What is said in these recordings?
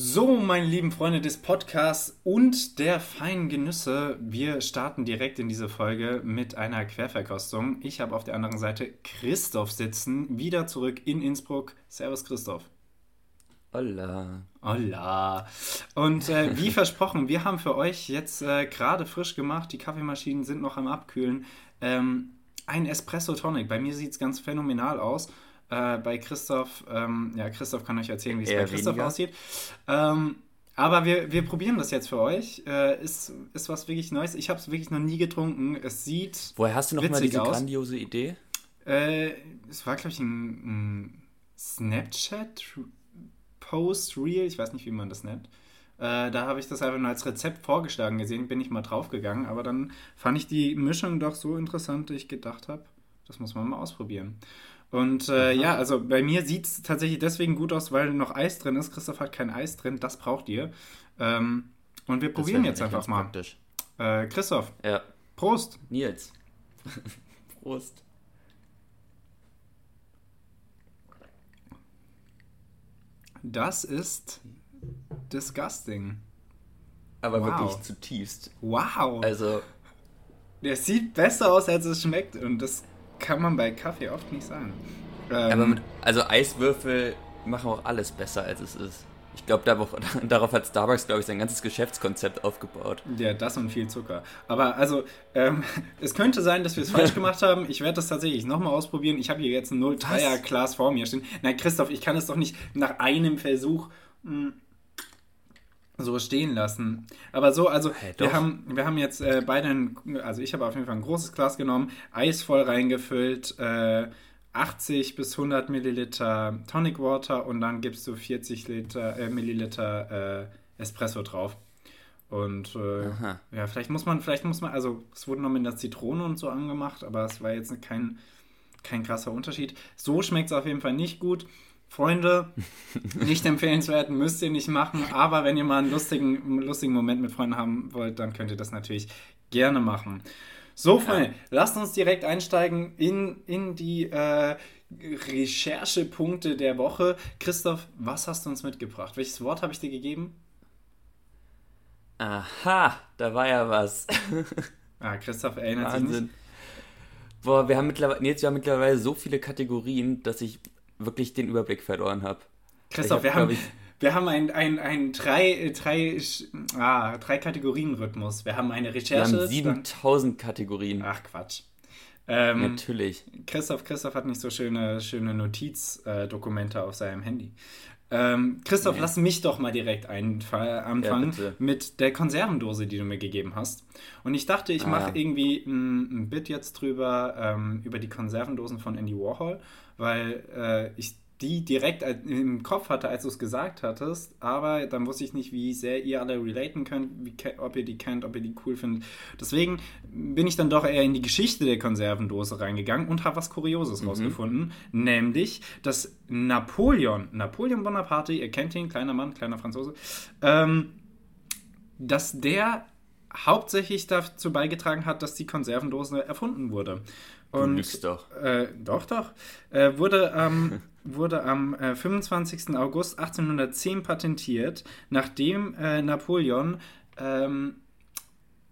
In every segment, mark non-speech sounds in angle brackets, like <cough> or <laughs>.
So, meine lieben Freunde des Podcasts und der feinen Genüsse, wir starten direkt in diese Folge mit einer Querverkostung. Ich habe auf der anderen Seite Christoph sitzen, wieder zurück in Innsbruck. Servus Christoph. Hola. Hola. Und äh, wie <laughs> versprochen, wir haben für euch jetzt äh, gerade frisch gemacht, die Kaffeemaschinen sind noch am Abkühlen, ähm, ein Espresso Tonic. Bei mir sieht es ganz phänomenal aus. Äh, bei Christoph, ähm, ja, Christoph kann euch erzählen, wie es bei Christoph weniger. aussieht. Ähm, aber wir, wir probieren das jetzt für euch. Äh, ist, ist was wirklich Neues. Ich habe es wirklich noch nie getrunken. Es sieht. Woher hast du noch mal diese aus. grandiose Idee? Äh, es war, glaube ich, ein, ein Snapchat-Post, Real. Ich weiß nicht, wie man das nennt. Äh, da habe ich das einfach nur als Rezept vorgeschlagen gesehen, bin ich mal draufgegangen. Aber dann fand ich die Mischung doch so interessant, dass ich gedacht habe, das muss man mal ausprobieren. Und äh, ja, also bei mir sieht es tatsächlich deswegen gut aus, weil noch Eis drin ist. Christoph hat kein Eis drin, das braucht ihr. Ähm, und wir probieren jetzt einfach mal. Praktisch. Äh, Christoph. Ja. Prost. Nils. <laughs> Prost. Das ist disgusting. Aber wow. wirklich zutiefst. Wow. Also. Der sieht besser aus, als es schmeckt. Und das kann man bei Kaffee oft nicht sagen. Ähm, Aber mit, also Eiswürfel machen auch alles besser, als es ist. Ich glaube, darauf, <laughs> darauf, hat Starbucks, glaube ich, sein ganzes Geschäftskonzept aufgebaut. Ja, das und viel Zucker. Aber also, ähm, <laughs> es könnte sein, dass wir es falsch <laughs> gemacht haben. Ich werde das tatsächlich nochmal ausprobieren. Ich habe hier jetzt ein 0,3er Glas vor mir stehen. Nein, Christoph, ich kann es doch nicht nach einem Versuch mh, hm, so stehen lassen. Aber so, also hey, wir, haben, wir haben jetzt äh, beide, ein, also ich habe auf jeden Fall ein großes Glas genommen, Eis voll reingefüllt, äh, 80 bis 100 Milliliter Tonic Water und dann gibst du 40 Liter, äh, Milliliter äh, Espresso drauf. Und äh, ja, vielleicht muss man, vielleicht muss man, also es wurde noch mit der Zitrone und so angemacht, aber es war jetzt kein, kein krasser Unterschied. So schmeckt es auf jeden Fall nicht gut. Freunde, nicht empfehlenswert, müsst ihr nicht machen, aber wenn ihr mal einen lustigen, einen lustigen Moment mit Freunden haben wollt, dann könnt ihr das natürlich gerne machen. So, Freunde, ja. lasst uns direkt einsteigen in, in die äh, Recherchepunkte der Woche. Christoph, was hast du uns mitgebracht? Welches Wort habe ich dir gegeben? Aha, da war ja was. <laughs> ah, Christoph erinnert Wahnsinn. sich nicht. Boah, wir haben mittlerweile, jetzt, wir haben mittlerweile so viele Kategorien, dass ich wirklich den Überblick verloren habe. Christoph, hab, wir, haben, ich, wir haben ein, ein, ein drei, drei, ah, drei Kategorien-Rhythmus. Wir haben eine Recherche. Wir haben 7000 Kategorien. Ach, Quatsch. Ähm, Natürlich. Christoph, Christoph hat nicht so schöne, schöne Notizdokumente auf seinem Handy. Ähm, Christoph, nee. lass mich doch mal direkt anfangen ja, mit der Konservendose, die du mir gegeben hast. Und ich dachte, ich ah. mache irgendwie ein, ein, Bit jetzt drüber, ähm, über die Konservendosen von Andy Warhol, weil äh, ich die direkt im Kopf hatte, als du es gesagt hattest, aber dann wusste ich nicht, wie sehr ihr alle relaten könnt, wie, ob ihr die kennt, ob ihr die cool findet. Deswegen bin ich dann doch eher in die Geschichte der Konservendose reingegangen und habe was Kurioses mhm. rausgefunden, nämlich, dass Napoleon, Napoleon Bonaparte, ihr kennt ihn, kleiner Mann, kleiner Franzose, ähm, dass der hauptsächlich dazu beigetragen hat, dass die Konservendose erfunden wurde. Und, du doch. Äh, doch, doch. Äh, wurde, ähm, <laughs> wurde am äh, 25. August 1810 patentiert, nachdem äh, Napoleon ähm,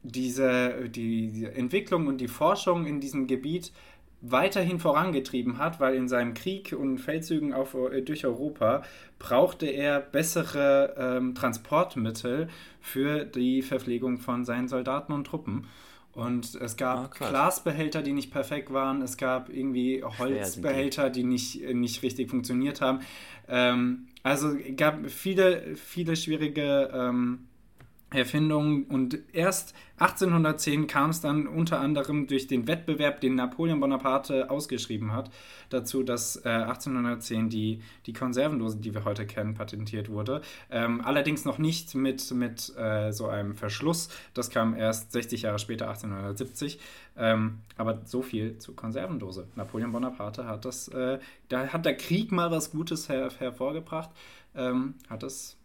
diese, die, die, Entwicklung und die Forschung in diesem Gebiet weiterhin vorangetrieben hat, weil in seinem Krieg und Feldzügen auf, äh, durch Europa brauchte er bessere ähm, Transportmittel für die Verpflegung von seinen Soldaten und Truppen. Und es gab ah, Glasbehälter, die nicht perfekt waren. Es gab irgendwie Holzbehälter, die nicht, nicht richtig funktioniert haben. Ähm, also gab viele, viele schwierige ähm, Erfindung und erst 1810 kam es dann unter anderem durch den Wettbewerb, den Napoleon Bonaparte ausgeschrieben hat, dazu, dass äh, 1810 die, die Konservendose, die wir heute kennen, patentiert wurde. Ähm, allerdings noch nicht mit, mit äh, so einem Verschluss. Das kam erst 60 Jahre später, 1870. Ähm, aber so viel zur Konservendose. Napoleon Bonaparte hat das, äh, da hat der Krieg mal was Gutes her hervorgebracht, ähm, hat das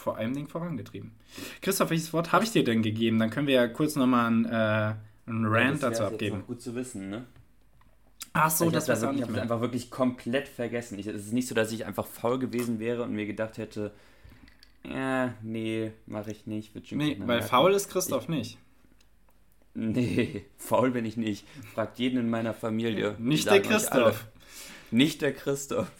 vor allem Dingen vorangetrieben. Christoph, welches Wort habe ich dir denn gegeben? Dann können wir ja kurz nochmal einen, äh, einen Rant ja, dazu abgeben. Gut zu wissen, ne? Ach so, das war Ich habe es einfach wirklich komplett vergessen. Ich, es ist nicht so, dass ich einfach faul gewesen wäre und mir gedacht hätte, Ja, nee, mache ich nicht. Wird schon Nee, weil merken. faul ist Christoph nicht. Nee, <laughs> faul bin ich nicht. Fragt jeden in meiner Familie. Nicht der. Christoph. Nicht der Christoph.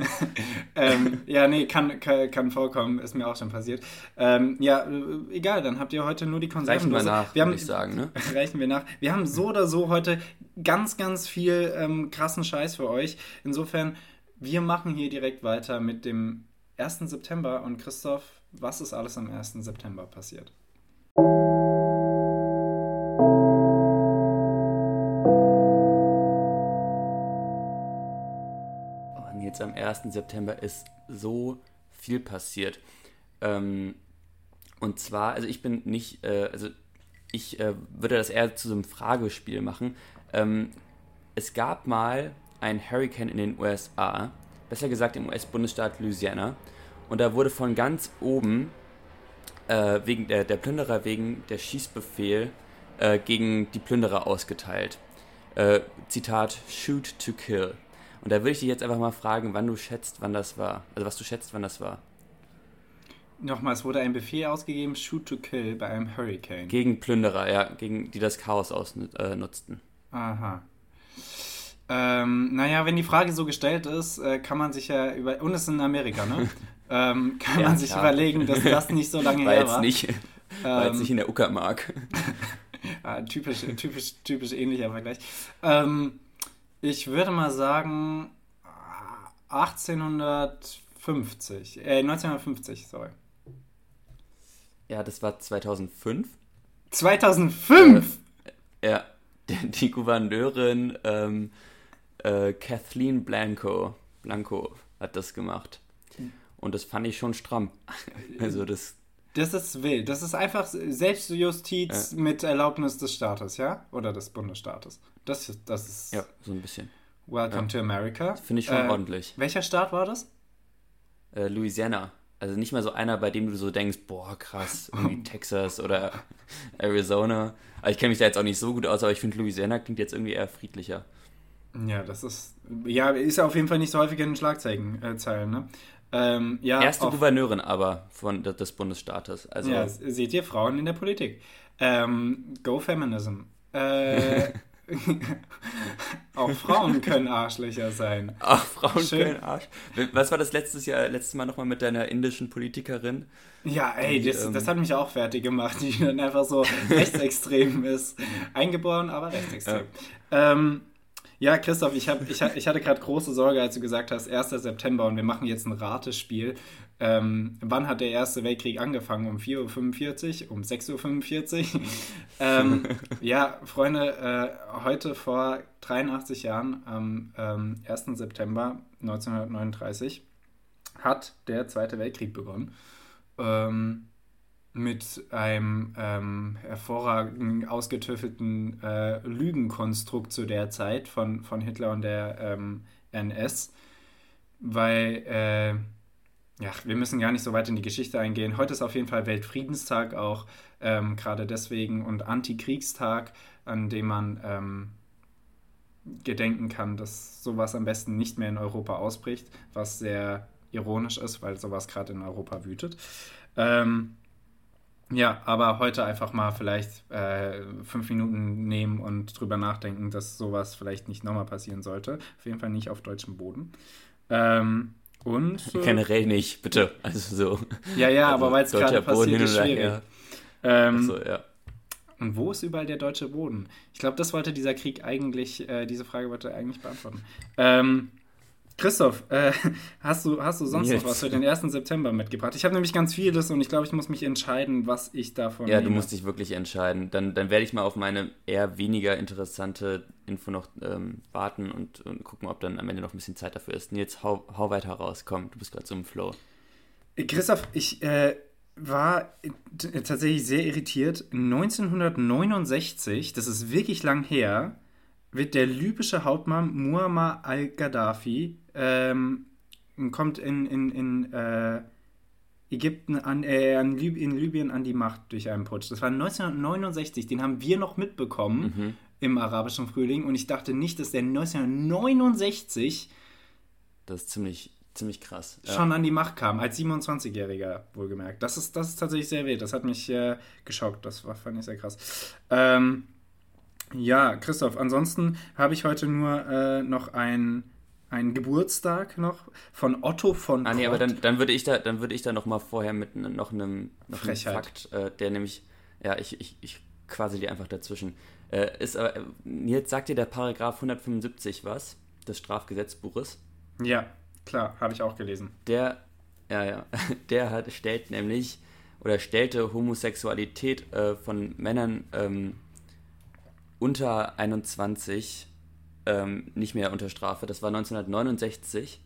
<laughs> ähm, ja, nee, kann, kann, kann vorkommen, ist mir auch schon passiert. Ähm, ja, äh, egal, dann habt ihr heute nur die Reichen Konservendose. wir nach, wir haben, ich sagen, ne? <laughs> reichen wir nach. Wir haben so oder so heute ganz, ganz viel ähm, krassen Scheiß für euch. Insofern, wir machen hier direkt weiter mit dem 1. September. Und Christoph, was ist alles am 1. September passiert? Jetzt am 1. September ist so viel passiert. Ähm, und zwar, also ich bin nicht, äh, also ich äh, würde das eher zu so einem Fragespiel machen. Ähm, es gab mal einen Hurricane in den USA, besser gesagt im US-Bundesstaat Louisiana. Und da wurde von ganz oben, äh, wegen der, der Plünderer wegen der Schießbefehl äh, gegen die Plünderer ausgeteilt. Äh, Zitat, shoot to kill. Und da würde ich dich jetzt einfach mal fragen, wann du schätzt, wann das war. Also was du schätzt, wann das war. Nochmal, es wurde ein Befehl ausgegeben, Shoot to Kill bei einem Hurricane. Gegen Plünderer, ja, gegen die das Chaos ausnutzten. Aha. Ähm, naja, wenn die Frage so gestellt ist, äh, kann man sich ja über. Und es ist in Amerika, ne? <laughs> ähm, kann Ja, man sich klar. überlegen, dass das nicht so lange <laughs> War her jetzt war. nicht, war jetzt Ähm, nicht in der Uckermark. <laughs> Ah, typisch, typisch, typisch ähnlicher Vergleich. Ähm, ich würde mal sagen ah, 1850, äh, 1950, sorry. Ja, das war 2005. 2005! Ja, <laughs> die, die Gouverneurin ähm, äh, Kathleen Blanco, Blanco hat das gemacht. Und das fand ich schon stramm. <laughs> Also das, Das ist wild. Das ist einfach Selbstjustiz mit Erlaubnis des Staates, ja? Oder des Bundesstaates. Das, ist- das ist ja, so ein bisschen. Welcome to America. Finde ich schon Äh, ordentlich. Welcher Staat war das? Äh, Louisiana. Also nicht mal so einer, bei dem du so denkst, boah, krass, irgendwie <laughs> Texas oder Arizona. Also ich kenne mich da jetzt auch nicht so gut aus, aber ich finde Louisiana klingt jetzt irgendwie eher friedlicher. Ja, das ist. Ja, ist ja auf jeden Fall nicht so häufig in den Schlagzeilen, äh, ne? Ähm, ja, Erste auf, Gouverneurin aber von de- des Bundesstaates. Also ja, seht ihr Frauen in der Politik. Ähm, go Feminism. Äh, <laughs> auch Frauen können Arschlöcher sein. <laughs> Ach, Frauen Schön. können Arsch. Was war das letztes Jahr, letztes Mal nochmal mit deiner indischen Politikerin? Ja, ey, Die, das, ähm, das hat mich auch fertig gemacht, die dann einfach so <laughs> rechtsextrem ist. Eingeboren, aber rechtsextrem. Ähm, ja, Christoph, ich, hab, ich, ich hatte gerade große Sorge, als du gesagt hast, 1. September und wir machen jetzt ein Ratespiel. Ähm, wann hat der Erste Weltkrieg angefangen? Um 4.45 Uhr? Um 6.45 Uhr? <laughs> ähm, ja, Freunde, äh, heute vor 83 Jahren, am ähm, 1. September 1939, hat der Zweite Weltkrieg begonnen. Ähm, mit einem ähm, hervorragend ausgetüffelten äh, Lügenkonstrukt zu der Zeit von, von Hitler und der ähm, NS, weil, äh, ja, wir müssen gar nicht so weit in die Geschichte eingehen. Heute ist auf jeden Fall Weltfriedenstag auch, ähm, gerade deswegen, und Antikriegstag, an dem man ähm, gedenken kann, dass sowas am besten nicht mehr in Europa ausbricht, was sehr ironisch ist, weil sowas gerade in Europa wütet. Ähm, ja, aber heute einfach mal vielleicht äh, fünf Minuten nehmen und drüber nachdenken, dass sowas vielleicht nicht nochmal passieren sollte. Auf jeden Fall nicht auf deutschem Boden. Ähm, und. äh, <laughs> Generell nicht, bitte. Also so. ja, ja, Also aber weil es gerade passiert, ist schwierig. Ähm, Achso, ja. Und wo ist überall der deutsche Boden? Ich glaube, das wollte dieser Krieg eigentlich, äh, diese Frage wollte er eigentlich beantworten. Ähm, Christoph, äh, hast, du, hast du sonst Jetzt. noch was für den 1. September mitgebracht? Ich habe nämlich ganz vieles und ich glaube, ich muss mich entscheiden, was ich davon Ja, du nehme. musst dich wirklich entscheiden. Dann, dann werde ich mal auf meine eher weniger interessante Info noch ähm, warten und, und gucken, ob dann am Ende noch ein bisschen Zeit dafür ist. Nils, hau, hau weiter raus. Komm, du bist gerade so im Flow. Christoph, ich äh, war t- tatsächlich sehr irritiert. 1969, das ist wirklich lang her, wird der libysche Hauptmann Muammar al-Gaddafi ähm, kommt in, in, in äh, Ägypten an, äh, an Lib in Libyen an die Macht durch einen Putsch. Das war 1969, den haben wir noch mitbekommen Mhm. im arabischen Frühling und ich dachte nicht, dass der 1969 Das ist ziemlich, ziemlich krass. Ja. Schon an die Macht kam, als 27-Jähriger wohlgemerkt. Das ist, das ist tatsächlich sehr wild. Das hat mich äh, geschockt. Das war, fand ich sehr krass. Ähm, ja, Christoph, ansonsten habe ich heute nur äh, noch ein einen Geburtstag noch von Otto von Ah nee, aber dann, dann würde ich da dann würde ich da noch mal vorher mit noch einem, noch einem Fakt, äh, der nämlich ja, ich, ich, ich quasi die einfach dazwischen. Äh, ist aber äh, jetzt sagt dir der Paragraph 175 was des Strafgesetzbuches? Ja, klar, habe ich auch gelesen. Der ja, ja, <laughs> der hat stellt nämlich oder stellte Homosexualität äh, von Männern ähm, unter 21 ähm, nicht mehr unter Strafe. Das war 1969.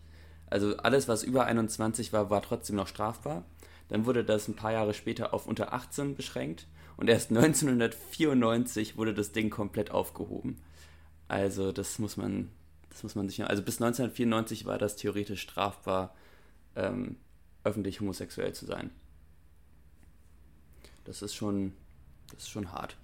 Also alles, was über 21 war, war trotzdem noch strafbar. Dann wurde das ein paar Jahre später auf unter 18 beschränkt und erst 1994 wurde das Ding komplett aufgehoben. Also das muss man, das muss man sich. Also bis 1994 war das theoretisch strafbar, ähm, öffentlich homosexuell zu sein. Das ist schon, das ist schon hart.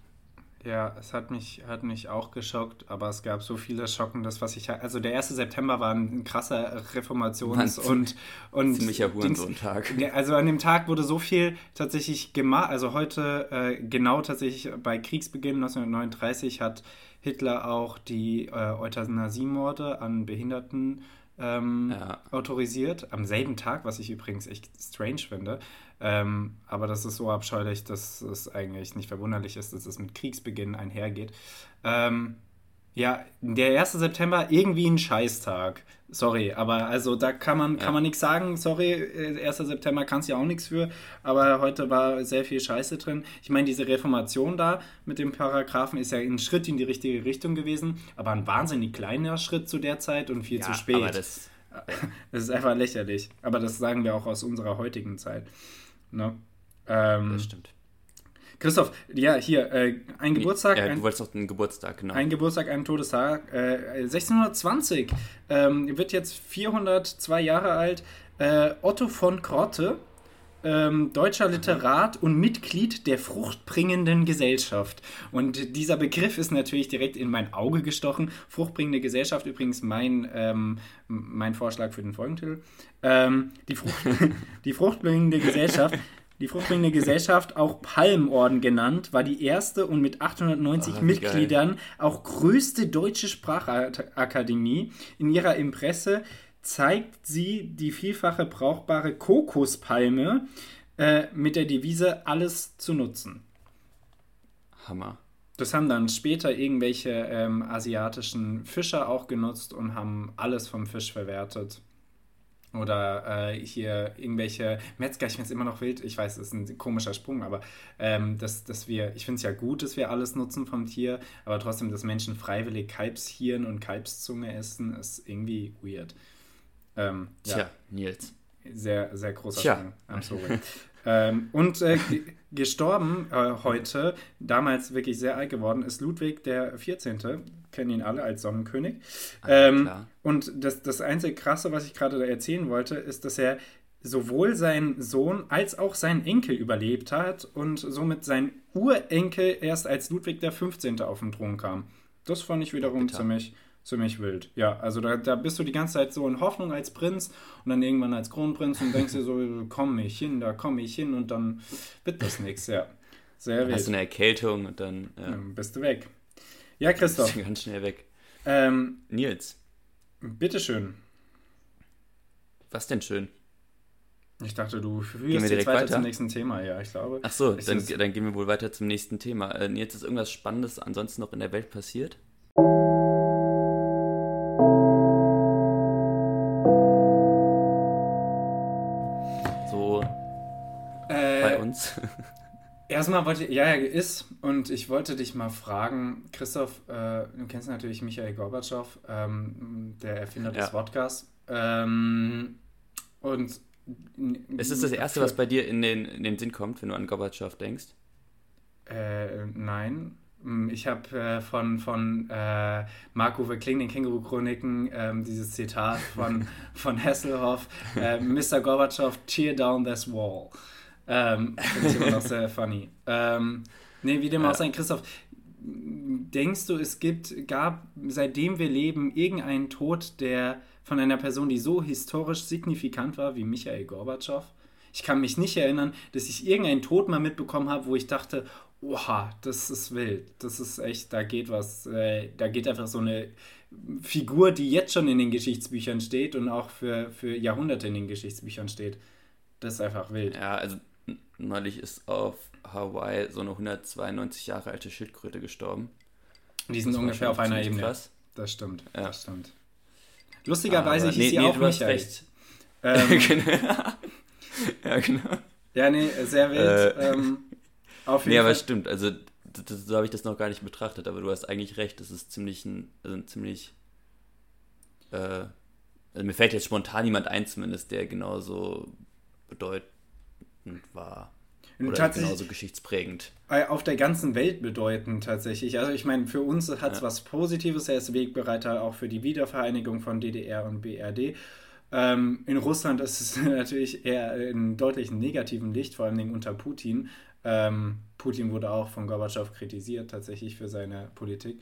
Ja, es hat mich, hat mich auch geschockt, aber es gab so viele Schockendes, was ich. Also der 1. September war ein krasser Reformations- und, und. Ziemlicher Hurensohn-Tag. Also an dem Tag wurde so viel tatsächlich gemacht. Also heute, äh, genau tatsächlich bei Kriegsbeginn 1939, hat Hitler auch die äh, Euthanasie-Morde an Behinderten ähm, ja. autorisiert. Am selben Tag, was ich übrigens echt strange finde. Ähm, aber das ist so abscheulich, dass es eigentlich nicht verwunderlich ist, dass es mit Kriegsbeginn einhergeht. Ähm, ja, der 1. September irgendwie ein Scheißtag. Sorry, aber also da kann man, ja. kann man nichts sagen. Sorry, 1. Äh, September kannst du ja auch nichts für. Aber heute war sehr viel Scheiße drin. Ich meine, diese Reformation da mit dem Paragraphen ist ja ein Schritt in die richtige Richtung gewesen, aber ein wahnsinnig kleiner Schritt zu der Zeit und viel ja, zu spät. Aber das, <laughs> das ist einfach lächerlich. Aber das sagen wir auch aus unserer heutigen Zeit. Ne? Ähm, das stimmt. Christoph, ja, hier, äh, ein Geburtstag. Ja, ein, du wolltest doch einen Geburtstag, genau. Ein Geburtstag, ein Todestag. Äh, 1620 ähm, wird jetzt 402 Jahre alt. Äh, Otto von Krotte, ähm, deutscher Literat und Mitglied der fruchtbringenden Gesellschaft. Und dieser Begriff ist natürlich direkt in mein Auge gestochen. Fruchtbringende Gesellschaft, übrigens mein, ähm, mein Vorschlag für den Folgentitel. Ähm, die, Frucht, <laughs> die fruchtbringende Gesellschaft die fruchtbringende Gesellschaft, auch Palmorden genannt, war die erste und mit 890 oh, Mitgliedern geil. auch größte deutsche Sprachakademie. In ihrer Impresse zeigt sie die vielfache brauchbare Kokospalme äh, mit der Devise alles zu nutzen. Hammer. Das haben dann später irgendwelche ähm, asiatischen Fischer auch genutzt und haben alles vom Fisch verwertet. Oder äh, hier irgendwelche Metzger, ich finde es immer noch wild, ich weiß, es ist ein komischer Sprung, aber ähm, dass, dass wir, ich finde es ja gut, dass wir alles nutzen vom Tier, aber trotzdem, dass Menschen freiwillig Kalbshirn und Kalbszunge essen, ist irgendwie weird. Ähm, Tja, ja. Nils. Sehr, sehr großer Tja. Sprung. I'm sorry. ähm, und äh, gestorben äh, heute, damals wirklich sehr alt geworden, ist Ludwig der 14. Kennen ihn alle als Sonnenkönig. Ah, ähm, und das, das einzige Krasse, was ich gerade erzählen wollte, ist, dass er sowohl seinen Sohn als auch seinen Enkel überlebt hat und somit sein Urenkel erst als Ludwig der 15. auf den Thron kam. Das fand ich wiederum ziemlich, ziemlich wild. Ja, also da, da bist du die ganze Zeit so in Hoffnung als Prinz und dann irgendwann als Kronprinz und denkst dir so, <laughs> komm ich hin, da komme ich hin und dann wird das nichts, ja. Sehr dann wild. Hast du eine Erkältung und dann ja. Dann bist du weg. Ja, Christoph. Bist ganz schnell weg. Ähm, Nils. Bitteschön. Was denn schön? Ich dachte, du führst jetzt weiter, weiter, zum nächsten Thema, ja, ich glaube. Ach so, dann, dann, gehen wir wohl weiter zum nächsten Thema. Äh, Nils, ist irgendwas Spannendes ansonsten noch in der Welt passiert? Erstmal wollte ich, ja, er ist, und ich wollte dich mal fragen, Christoph, äh, du kennst natürlich Michael Gorbatschow, ähm, der Erfinder des ja. Wodkas. Ähm, und ist es das Erste, was bei dir in den, in den Sinn kommt, wenn du an Gorbatschow denkst? Äh, nein. Hm, ich habe äh, von, von äh, Marco Kling, den Känguru-Chroniken, ähm, dieses Zitat von, <laughs> von Hasselhoff: äh, Mr. Gorbatschow, tear down this wall. Ähm, <laughs> Finde ich immer noch sehr funny. Ähm, nee, wie dem auch sein, Christoph, denkst du, es gibt, gab, seitdem wir leben, irgendeinen Tod, der von einer Person, die so historisch signifikant war wie Michael Gorbatschow? Ich kann mich nicht erinnern, dass ich irgendeinen Tod mal mitbekommen habe, wo ich dachte, oha, das ist wild, das ist echt, da geht was, äh, da geht einfach so eine Figur, die jetzt schon in den Geschichtsbüchern steht und auch für, für Jahrhunderte in den Geschichtsbüchern steht. Das ist einfach wild. Ja, also neulich ist auf Hawaii so eine 192 Jahre alte Schildkröte gestorben. Die sind ungefähr auf einer Ebene. Krass. Das stimmt, ja. das stimmt. Lustigerweise hieß nee, sie nee, auch Michael. Recht. Ähm, <laughs> ja, genau. Ja, nee, sehr wild. Äh, ähm, auf <laughs> jeden nee, Fall. aber stimmt. Also, so habe ich das noch gar nicht betrachtet, aber du hast eigentlich recht. Das ist ziemlich ein, also ein ziemlich. Äh, also mir fällt jetzt spontan jemand ein, zumindest, der genauso bedeutend war. Oder genauso geschichtsprägend. Auf der ganzen Welt bedeutend tatsächlich. Also ich meine, für uns hat es ja. was Positives. Er ist Wegbereiter auch für die Wiedervereinigung von DDR und BRD. Ähm, in Russland ist es <laughs> natürlich eher in deutlichen negativen Licht, vor allem unter Putin. Ähm, Putin wurde auch von Gorbatschow kritisiert tatsächlich für seine Politik.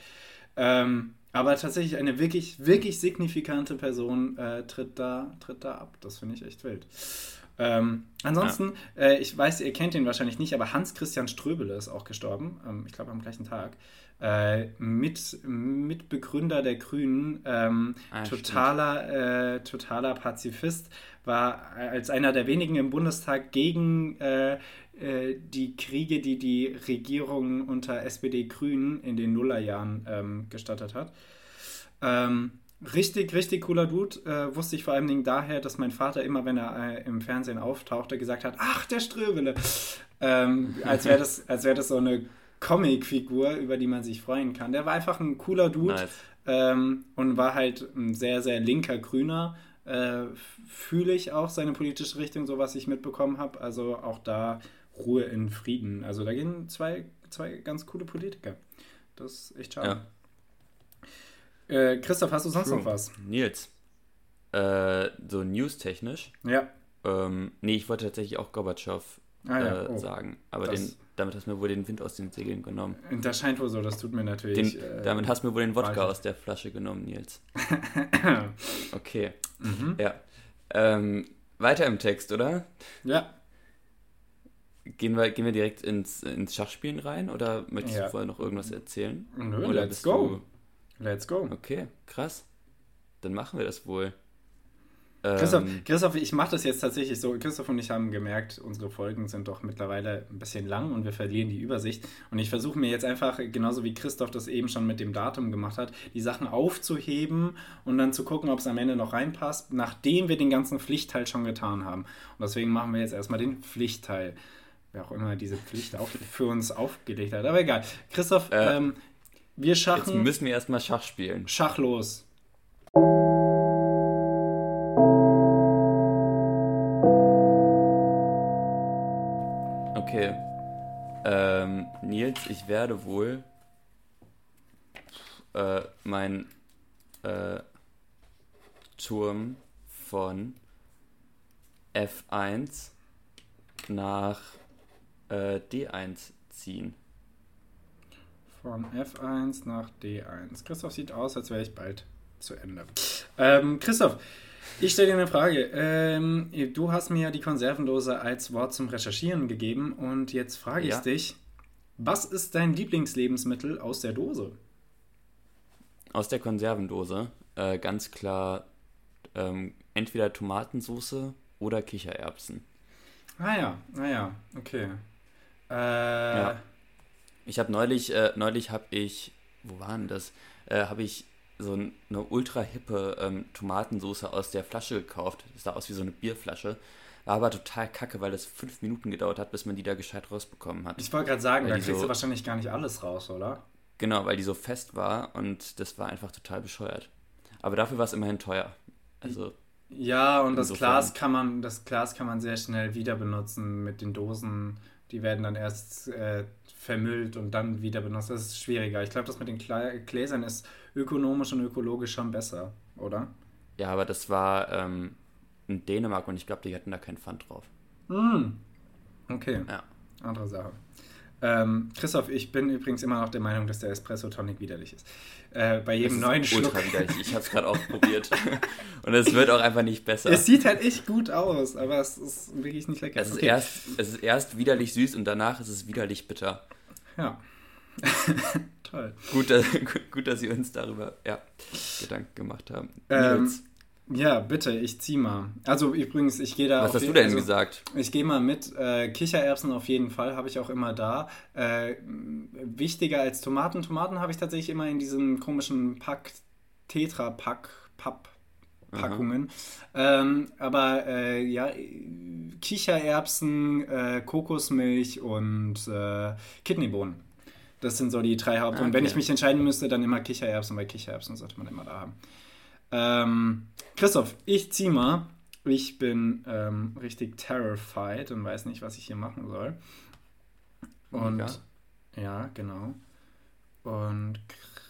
Ähm, aber tatsächlich eine wirklich, wirklich signifikante Person äh, tritt, da, tritt da ab. Das finde ich echt wild. Ähm, ansonsten, ja. äh, ich weiß, ihr kennt ihn wahrscheinlich nicht, aber Hans-Christian Ströbele ist auch gestorben. Ähm, ich glaube am gleichen Tag. Äh, mit, Mitbegründer der Grünen, ähm, ah, totaler, äh, totaler Pazifist, war als einer der wenigen im Bundestag gegen äh, äh, die Kriege, die die Regierung unter SPD-Grünen in den Nullerjahren ähm, gestattet hat. Ähm, Richtig, richtig cooler Dude. Äh, wusste ich vor allen Dingen daher, dass mein Vater immer, wenn er äh, im Fernsehen auftauchte, gesagt hat, ach, der Ströbele. Ähm, als wäre das, wär das so eine Comic-Figur, über die man sich freuen kann. Der war einfach ein cooler Dude nice. ähm, und war halt ein sehr, sehr linker Grüner. Äh, Fühle ich auch seine politische Richtung, so was ich mitbekommen habe. Also auch da Ruhe in Frieden. Also da gehen zwei, zwei ganz coole Politiker. Das ist echt schade. Ja. Äh, Christoph, hast du sonst True. noch was? Nils. Äh, so news-technisch. Ja. Ähm, nee, ich wollte tatsächlich auch Gorbatschow ah, ja. äh, oh. sagen. Aber den, damit hast du mir wohl den Wind aus den Segeln genommen. Das scheint wohl so, das tut mir natürlich. Den, äh, damit hast du mir wohl den Wodka aus der Flasche genommen, Nils. <laughs> okay. Mhm. Ja. Ähm, weiter im Text, oder? Ja. Gehen wir, gehen wir direkt ins, ins Schachspielen rein oder möchtest ja. du vorher noch irgendwas erzählen? Nö, oder let's go. Let's go. Okay, krass. Dann machen wir das wohl. Christoph, ähm, Christoph, ich mache das jetzt tatsächlich so. Christoph und ich haben gemerkt, unsere Folgen sind doch mittlerweile ein bisschen lang und wir verlieren die Übersicht. Und ich versuche mir jetzt einfach, genauso wie Christoph das eben schon mit dem Datum gemacht hat, die Sachen aufzuheben und dann zu gucken, ob es am Ende noch reinpasst, nachdem wir den ganzen Pflichtteil schon getan haben. Und deswegen machen wir jetzt erstmal den Pflichtteil. Wer auch immer diese Pflicht auch <laughs> für uns aufgelegt hat. Aber egal. Christoph, äh, ähm, wir schachen. Jetzt müssen wir erstmal Schach spielen. Schach los. Okay. Ähm, Nils, ich werde wohl äh, mein äh, Turm von F1 nach äh, D1 ziehen von F1 nach D1. Christoph sieht aus, als wäre ich bald zu Ende. Ähm, Christoph, ich stelle dir eine Frage. Ähm, du hast mir ja die Konservendose als Wort zum Recherchieren gegeben und jetzt frage ich ja. dich, was ist dein Lieblingslebensmittel aus der Dose? Aus der Konservendose äh, ganz klar ähm, entweder Tomatensauce oder Kichererbsen. Ah ja, naja, ah okay. Äh, ja. Ich habe neulich, äh, neulich habe ich, wo war denn das? Äh, habe ich so eine ultra hippe ähm, Tomatensauce aus der Flasche gekauft. Das sah aus wie so eine Bierflasche. War aber total kacke, weil das fünf Minuten gedauert hat, bis man die da gescheit rausbekommen hat. Ich wollte gerade sagen, weil da kriegst so, du wahrscheinlich gar nicht alles raus, oder? Genau, weil die so fest war und das war einfach total bescheuert. Aber dafür war es immerhin teuer. Also. Ja, und das Glas kann man, das Glas kann man sehr schnell wieder benutzen mit den Dosen. Die werden dann erst äh, vermüllt und dann wieder benutzt. Das ist schwieriger. Ich glaube, das mit den Gläsern ist ökonomisch und ökologisch schon besser, oder? Ja, aber das war ähm, in Dänemark und ich glaube, die hatten da keinen Pfand drauf. Mm. Okay. Ja. Andere Sache. Ähm, Christoph, ich bin übrigens immer noch der Meinung, dass der Espresso Tonic widerlich ist. Äh, bei jedem neuen Schluck. Ultra widerlich. Ich habe es gerade <laughs> auch probiert. Und es wird auch einfach nicht besser. Es sieht halt echt gut aus, aber es ist wirklich nicht lecker. Es ist, okay. erst, es ist erst widerlich süß und danach ist es widerlich bitter. Ja. <laughs> Toll. Gut, dass, <laughs> gut, dass Sie uns darüber ja, Gedanken gemacht haben. Ähm, ja, bitte, ich zieh mal. Also übrigens, ich gehe da. Was hast du denn also, gesagt? Ich gehe mal mit. Äh, Kichererbsen auf jeden Fall, habe ich auch immer da. Äh, wichtiger als Tomaten. Tomaten habe ich tatsächlich immer in diesem komischen Pack, Tetra-Pack, Papp. Packungen. Ähm, aber äh, ja, Kichererbsen, äh, Kokosmilch und äh, Kidneybohnen. Das sind so die drei Haupt. Okay. Und wenn ich mich entscheiden müsste, dann immer Kichererbsen, weil Kichererbsen sollte man immer da haben. Ähm, Christoph, ich zieh mal. Ich bin ähm, richtig terrified und weiß nicht, was ich hier machen soll. Und Mega. ja, genau. Und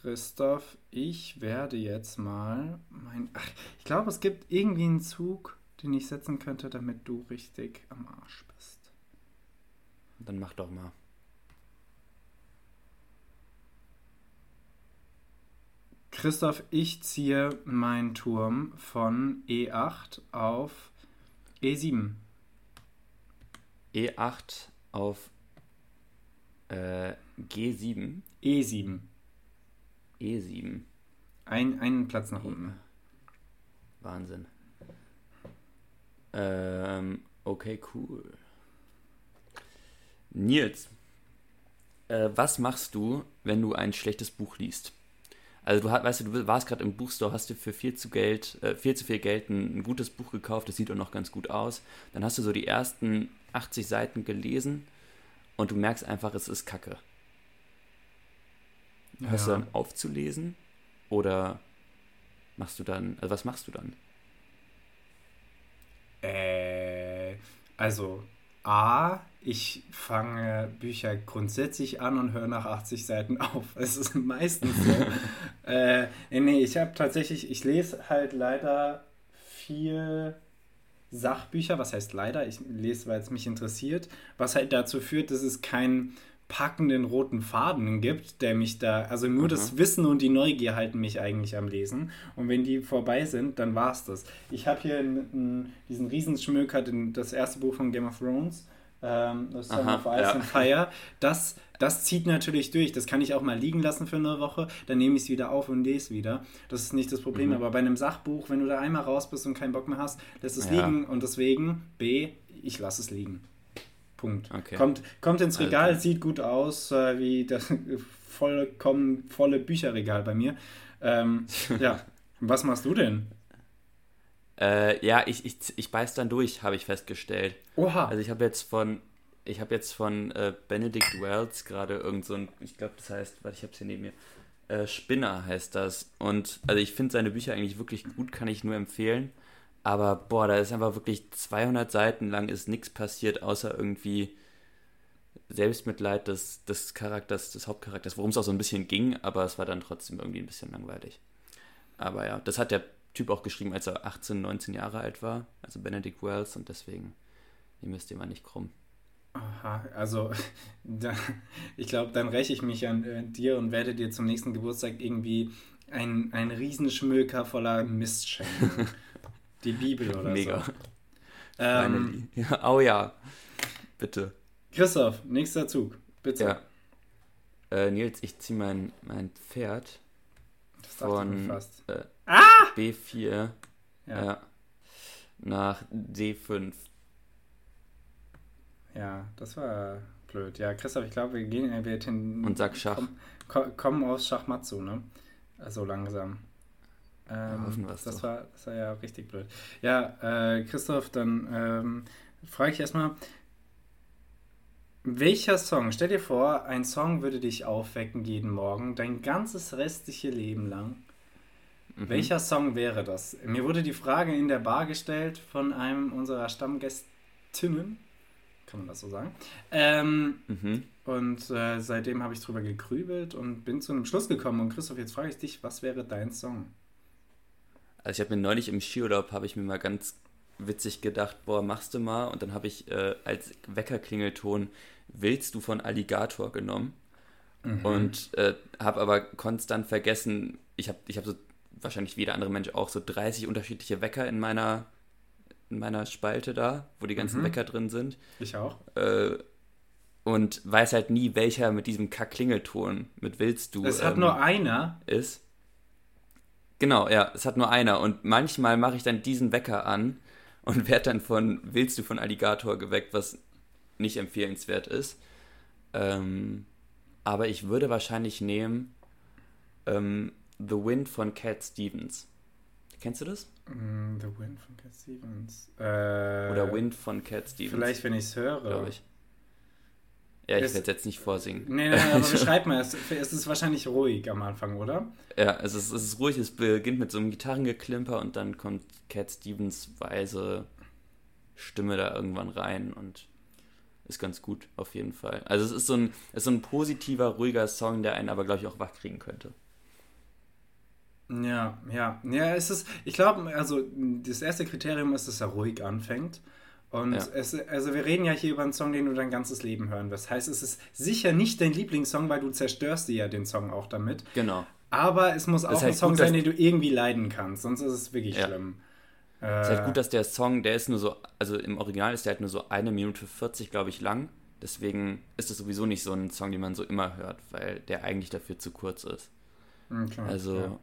Christoph, ich werde jetzt mal mein. Ach, ich glaube, es gibt irgendwie einen Zug, den ich setzen könnte, damit du richtig am Arsch bist. Dann mach doch mal. Christoph, ich ziehe meinen Turm von E8 auf E7. E8 auf äh, G7. E7. E7. Ein, einen Platz nach unten. Wahnsinn. Ähm, okay, cool. Nils, äh, was machst du, wenn du ein schlechtes Buch liest? Also du hast, weißt du, du warst gerade im Buchstore, hast dir für viel zu Geld, äh, viel zu viel Geld ein, ein, gutes Buch gekauft, das sieht auch noch ganz gut aus. Dann hast du so die ersten 80 Seiten gelesen und du merkst einfach, es ist Kacke. Hörst ja. du dann aufzulesen oder machst du dann, also was machst du dann? Äh, also A, ich fange Bücher grundsätzlich an und höre nach 80 Seiten auf. <laughs> Es ist meistens so. <laughs> äh, nee, ich habe tatsächlich, ich lese halt leider viel Sachbücher. Was heißt leider? Ich lese, weil es mich interessiert. Was halt dazu führt, dass es keinen packenden roten Faden gibt, der mich da, also nur mhm. das Wissen und die Neugier halten mich eigentlich am Lesen. Und wenn die vorbei sind, dann war es das. Ich habe hier in, in diesen Riesenschmöker, das erste Buch von Game of Thrones ähm, das Song Aha, of Ice ja. and Fire, das, das zieht natürlich durch. Das kann ich auch mal liegen lassen für eine Woche, dann nehme ich es wieder auf und lese wieder. Das ist nicht das Problem. Mhm. Aber bei einem Sachbuch, wenn du da einmal raus bist und keinen Bock mehr hast, lässt es ja. liegen und deswegen, B, ich lasse es liegen. Punkt. Okay. Kommt, kommt ins Regal, also. sieht gut aus, äh, wie das <laughs> vollkommen volle Bücherregal bei mir. Ähm, <laughs> ja, was machst du denn? Äh, ja, ich, ich, ich beiß dann durch, habe ich festgestellt. Oha. Also ich habe jetzt von, ich habe jetzt von äh, Benedict Wells gerade irgend so ein, ich glaube, das heißt, warte, ich habe es hier neben mir, äh, Spinner heißt das. Und also ich finde seine Bücher eigentlich wirklich gut, kann ich nur empfehlen. Aber boah, da ist einfach wirklich 200 Seiten lang ist nichts passiert, außer irgendwie Selbstmitleid des, des Charakters, des Hauptcharakters, worum es auch so ein bisschen ging, aber es war dann trotzdem irgendwie ein bisschen langweilig. Aber ja, das hat der Typ auch geschrieben, als er 18, 19 Jahre alt war, also Benedict Wells, und deswegen nehmen wir es dem mal nicht krumm. Aha, also <laughs> da, ich glaube, dann räche ich mich an äh, dir und werde dir zum nächsten Geburtstag irgendwie ein, ein Riesenschmöker voller Mist schenken. <laughs> Die Bibel oder Mega. so. Ähm, <laughs> ja, oh ja, bitte. Christoph, nächster Zug, bitte. Ja. Äh, Nils, ich ziehe mein, mein Pferd von fast. Äh, ah! B4 ja. ja. nach D5. Ja, das war blöd. Ja, Christoph, ich glaube, wir gehen wir hin, und sag Schach. Komm, kommen aus Schachmatsu, ne? So also langsam. Ähm, ja, das, war, das war ja richtig blöd. Ja, äh, Christoph, dann ähm, frage ich erstmal, welcher Song, stell dir vor, ein Song würde dich aufwecken jeden Morgen, dein ganzes restliche Leben lang. Mhm. Welcher Song wäre das? Mir wurde die Frage in der Bar gestellt von einem unserer Stammgästinnen. Kann man das so sagen? Ähm, mhm. Und äh, seitdem habe ich drüber gegrübelt und bin zu einem Schluss gekommen. Und Christoph, jetzt frage ich dich, was wäre dein Song? Also ich habe mir neulich im Skiurlaub, habe ich mir mal ganz witzig gedacht, boah, machst du mal. Und dann habe ich äh, als Weckerklingelton Willst du von Alligator genommen. Mhm. Und äh, habe aber konstant vergessen, ich habe ich hab so wahrscheinlich wie jeder andere Mensch auch so 30 unterschiedliche Wecker in meiner, in meiner Spalte da, wo die ganzen mhm. Wecker drin sind. Ich auch. Äh, und weiß halt nie, welcher mit diesem Kack-Klingelton mit willst du. Es hat ähm, nur einer. Ist. Genau, ja, es hat nur einer. Und manchmal mache ich dann diesen Wecker an und werde dann von Willst du von Alligator geweckt, was nicht empfehlenswert ist. Ähm, aber ich würde wahrscheinlich nehmen ähm, The Wind von Cat Stevens. Kennst du das? Mm, The Wind von Cat Stevens. Äh, Oder Wind von Cat Stevens. Vielleicht, wenn ich es höre. Glaube ich. Ja, ich werde es jetzt nicht vorsingen. Nee, nee, aber <laughs> beschreib mal, es, es ist wahrscheinlich ruhig am Anfang, oder? Ja, es ist, es ist ruhig, es beginnt mit so einem Gitarrengeklimper und dann kommt Cat Stevens weise Stimme da irgendwann rein und ist ganz gut, auf jeden Fall. Also es ist so ein, ist so ein positiver, ruhiger Song, der einen aber, glaube ich, auch wach kriegen könnte. Ja, ja. Ja, es ist, ich glaube, also das erste Kriterium ist, dass er ruhig anfängt. Und ja. es, also wir reden ja hier über einen Song, den du dein ganzes Leben hören wirst. Heißt, es ist sicher nicht dein Lieblingssong, weil du zerstörst dir ja den Song auch damit. Genau. Aber es muss auch ein Song gut, sein, den du irgendwie leiden kannst, sonst ist es wirklich ja. schlimm. Es ist halt gut, dass der Song, der ist nur so, also im Original ist der halt nur so eine Minute 40, glaube ich, lang. Deswegen ist es sowieso nicht so ein Song, den man so immer hört, weil der eigentlich dafür zu kurz ist. Okay, also, ja.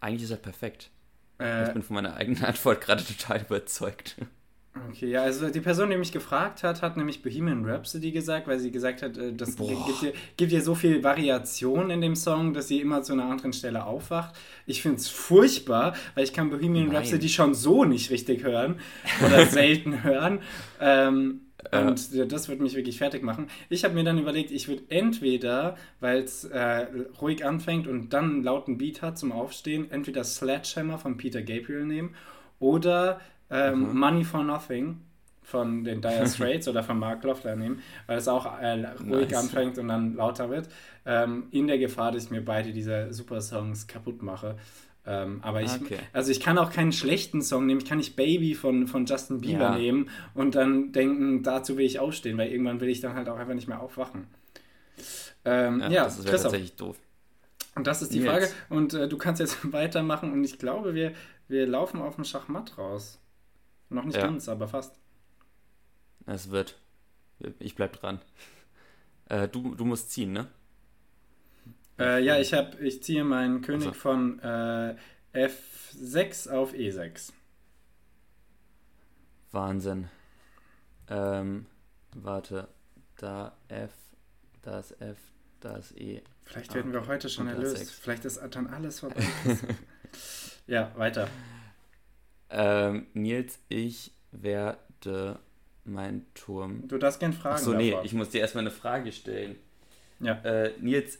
eigentlich ist er perfekt. Äh, ich bin von meiner eigenen <laughs> Antwort gerade total überzeugt. Okay, ja, also die Person, die mich gefragt hat, hat nämlich Bohemian Rhapsody gesagt, weil sie gesagt hat, äh, das gibt dir, gibt dir so viel Variation in dem Song, dass sie immer zu einer anderen Stelle aufwacht. Ich finde es furchtbar, weil ich kann Bohemian Nein. Rhapsody schon so nicht richtig hören oder <laughs> selten hören. Ähm, und ja. das wird mich wirklich fertig machen. Ich habe mir dann überlegt, ich würde entweder, weil es äh, ruhig anfängt und dann einen lauten Beat hat zum Aufstehen, entweder Sledgehammer von Peter Gabriel nehmen oder ähm, mhm. Money for Nothing von den Dire <laughs> Straits oder von Mark Knopfler nehmen, weil es auch äh, ruhig nice. anfängt und dann lauter wird. Ähm, in der Gefahr, dass ich mir beide diese super Songs kaputt mache. Ähm, aber ich, okay. also ich kann auch keinen schlechten Song nehmen. Ich kann nicht Baby von, von Justin Bieber ja. nehmen und dann denken, dazu will ich aufstehen, weil irgendwann will ich dann halt auch einfach nicht mehr aufwachen. Ähm, ja, ja, das ist tatsächlich doof. Und das ist die jetzt. Frage. Und äh, du kannst jetzt <laughs> weitermachen und ich glaube, wir, wir laufen auf dem Schachmatt raus. Noch nicht ja. ganz, aber fast. Es wird. Ich bleib dran. <laughs> Äh, du, du musst ziehen, ne? Äh, ja, ich hab, ich ziehe meinen König also. von äh, F6 auf E6. Wahnsinn. Ähm, warte. Da F, da ist F, da ist E. Vielleicht werden wir heute schon erlöst. Vielleicht ist dann alles vorbei. <laughs> ja, weiter. Ähm, Nils, ich werde mein Turm. Du darfst gern fragen. Achso, nee, ich muss dir erstmal eine Frage stellen. Ja. Äh, Nils,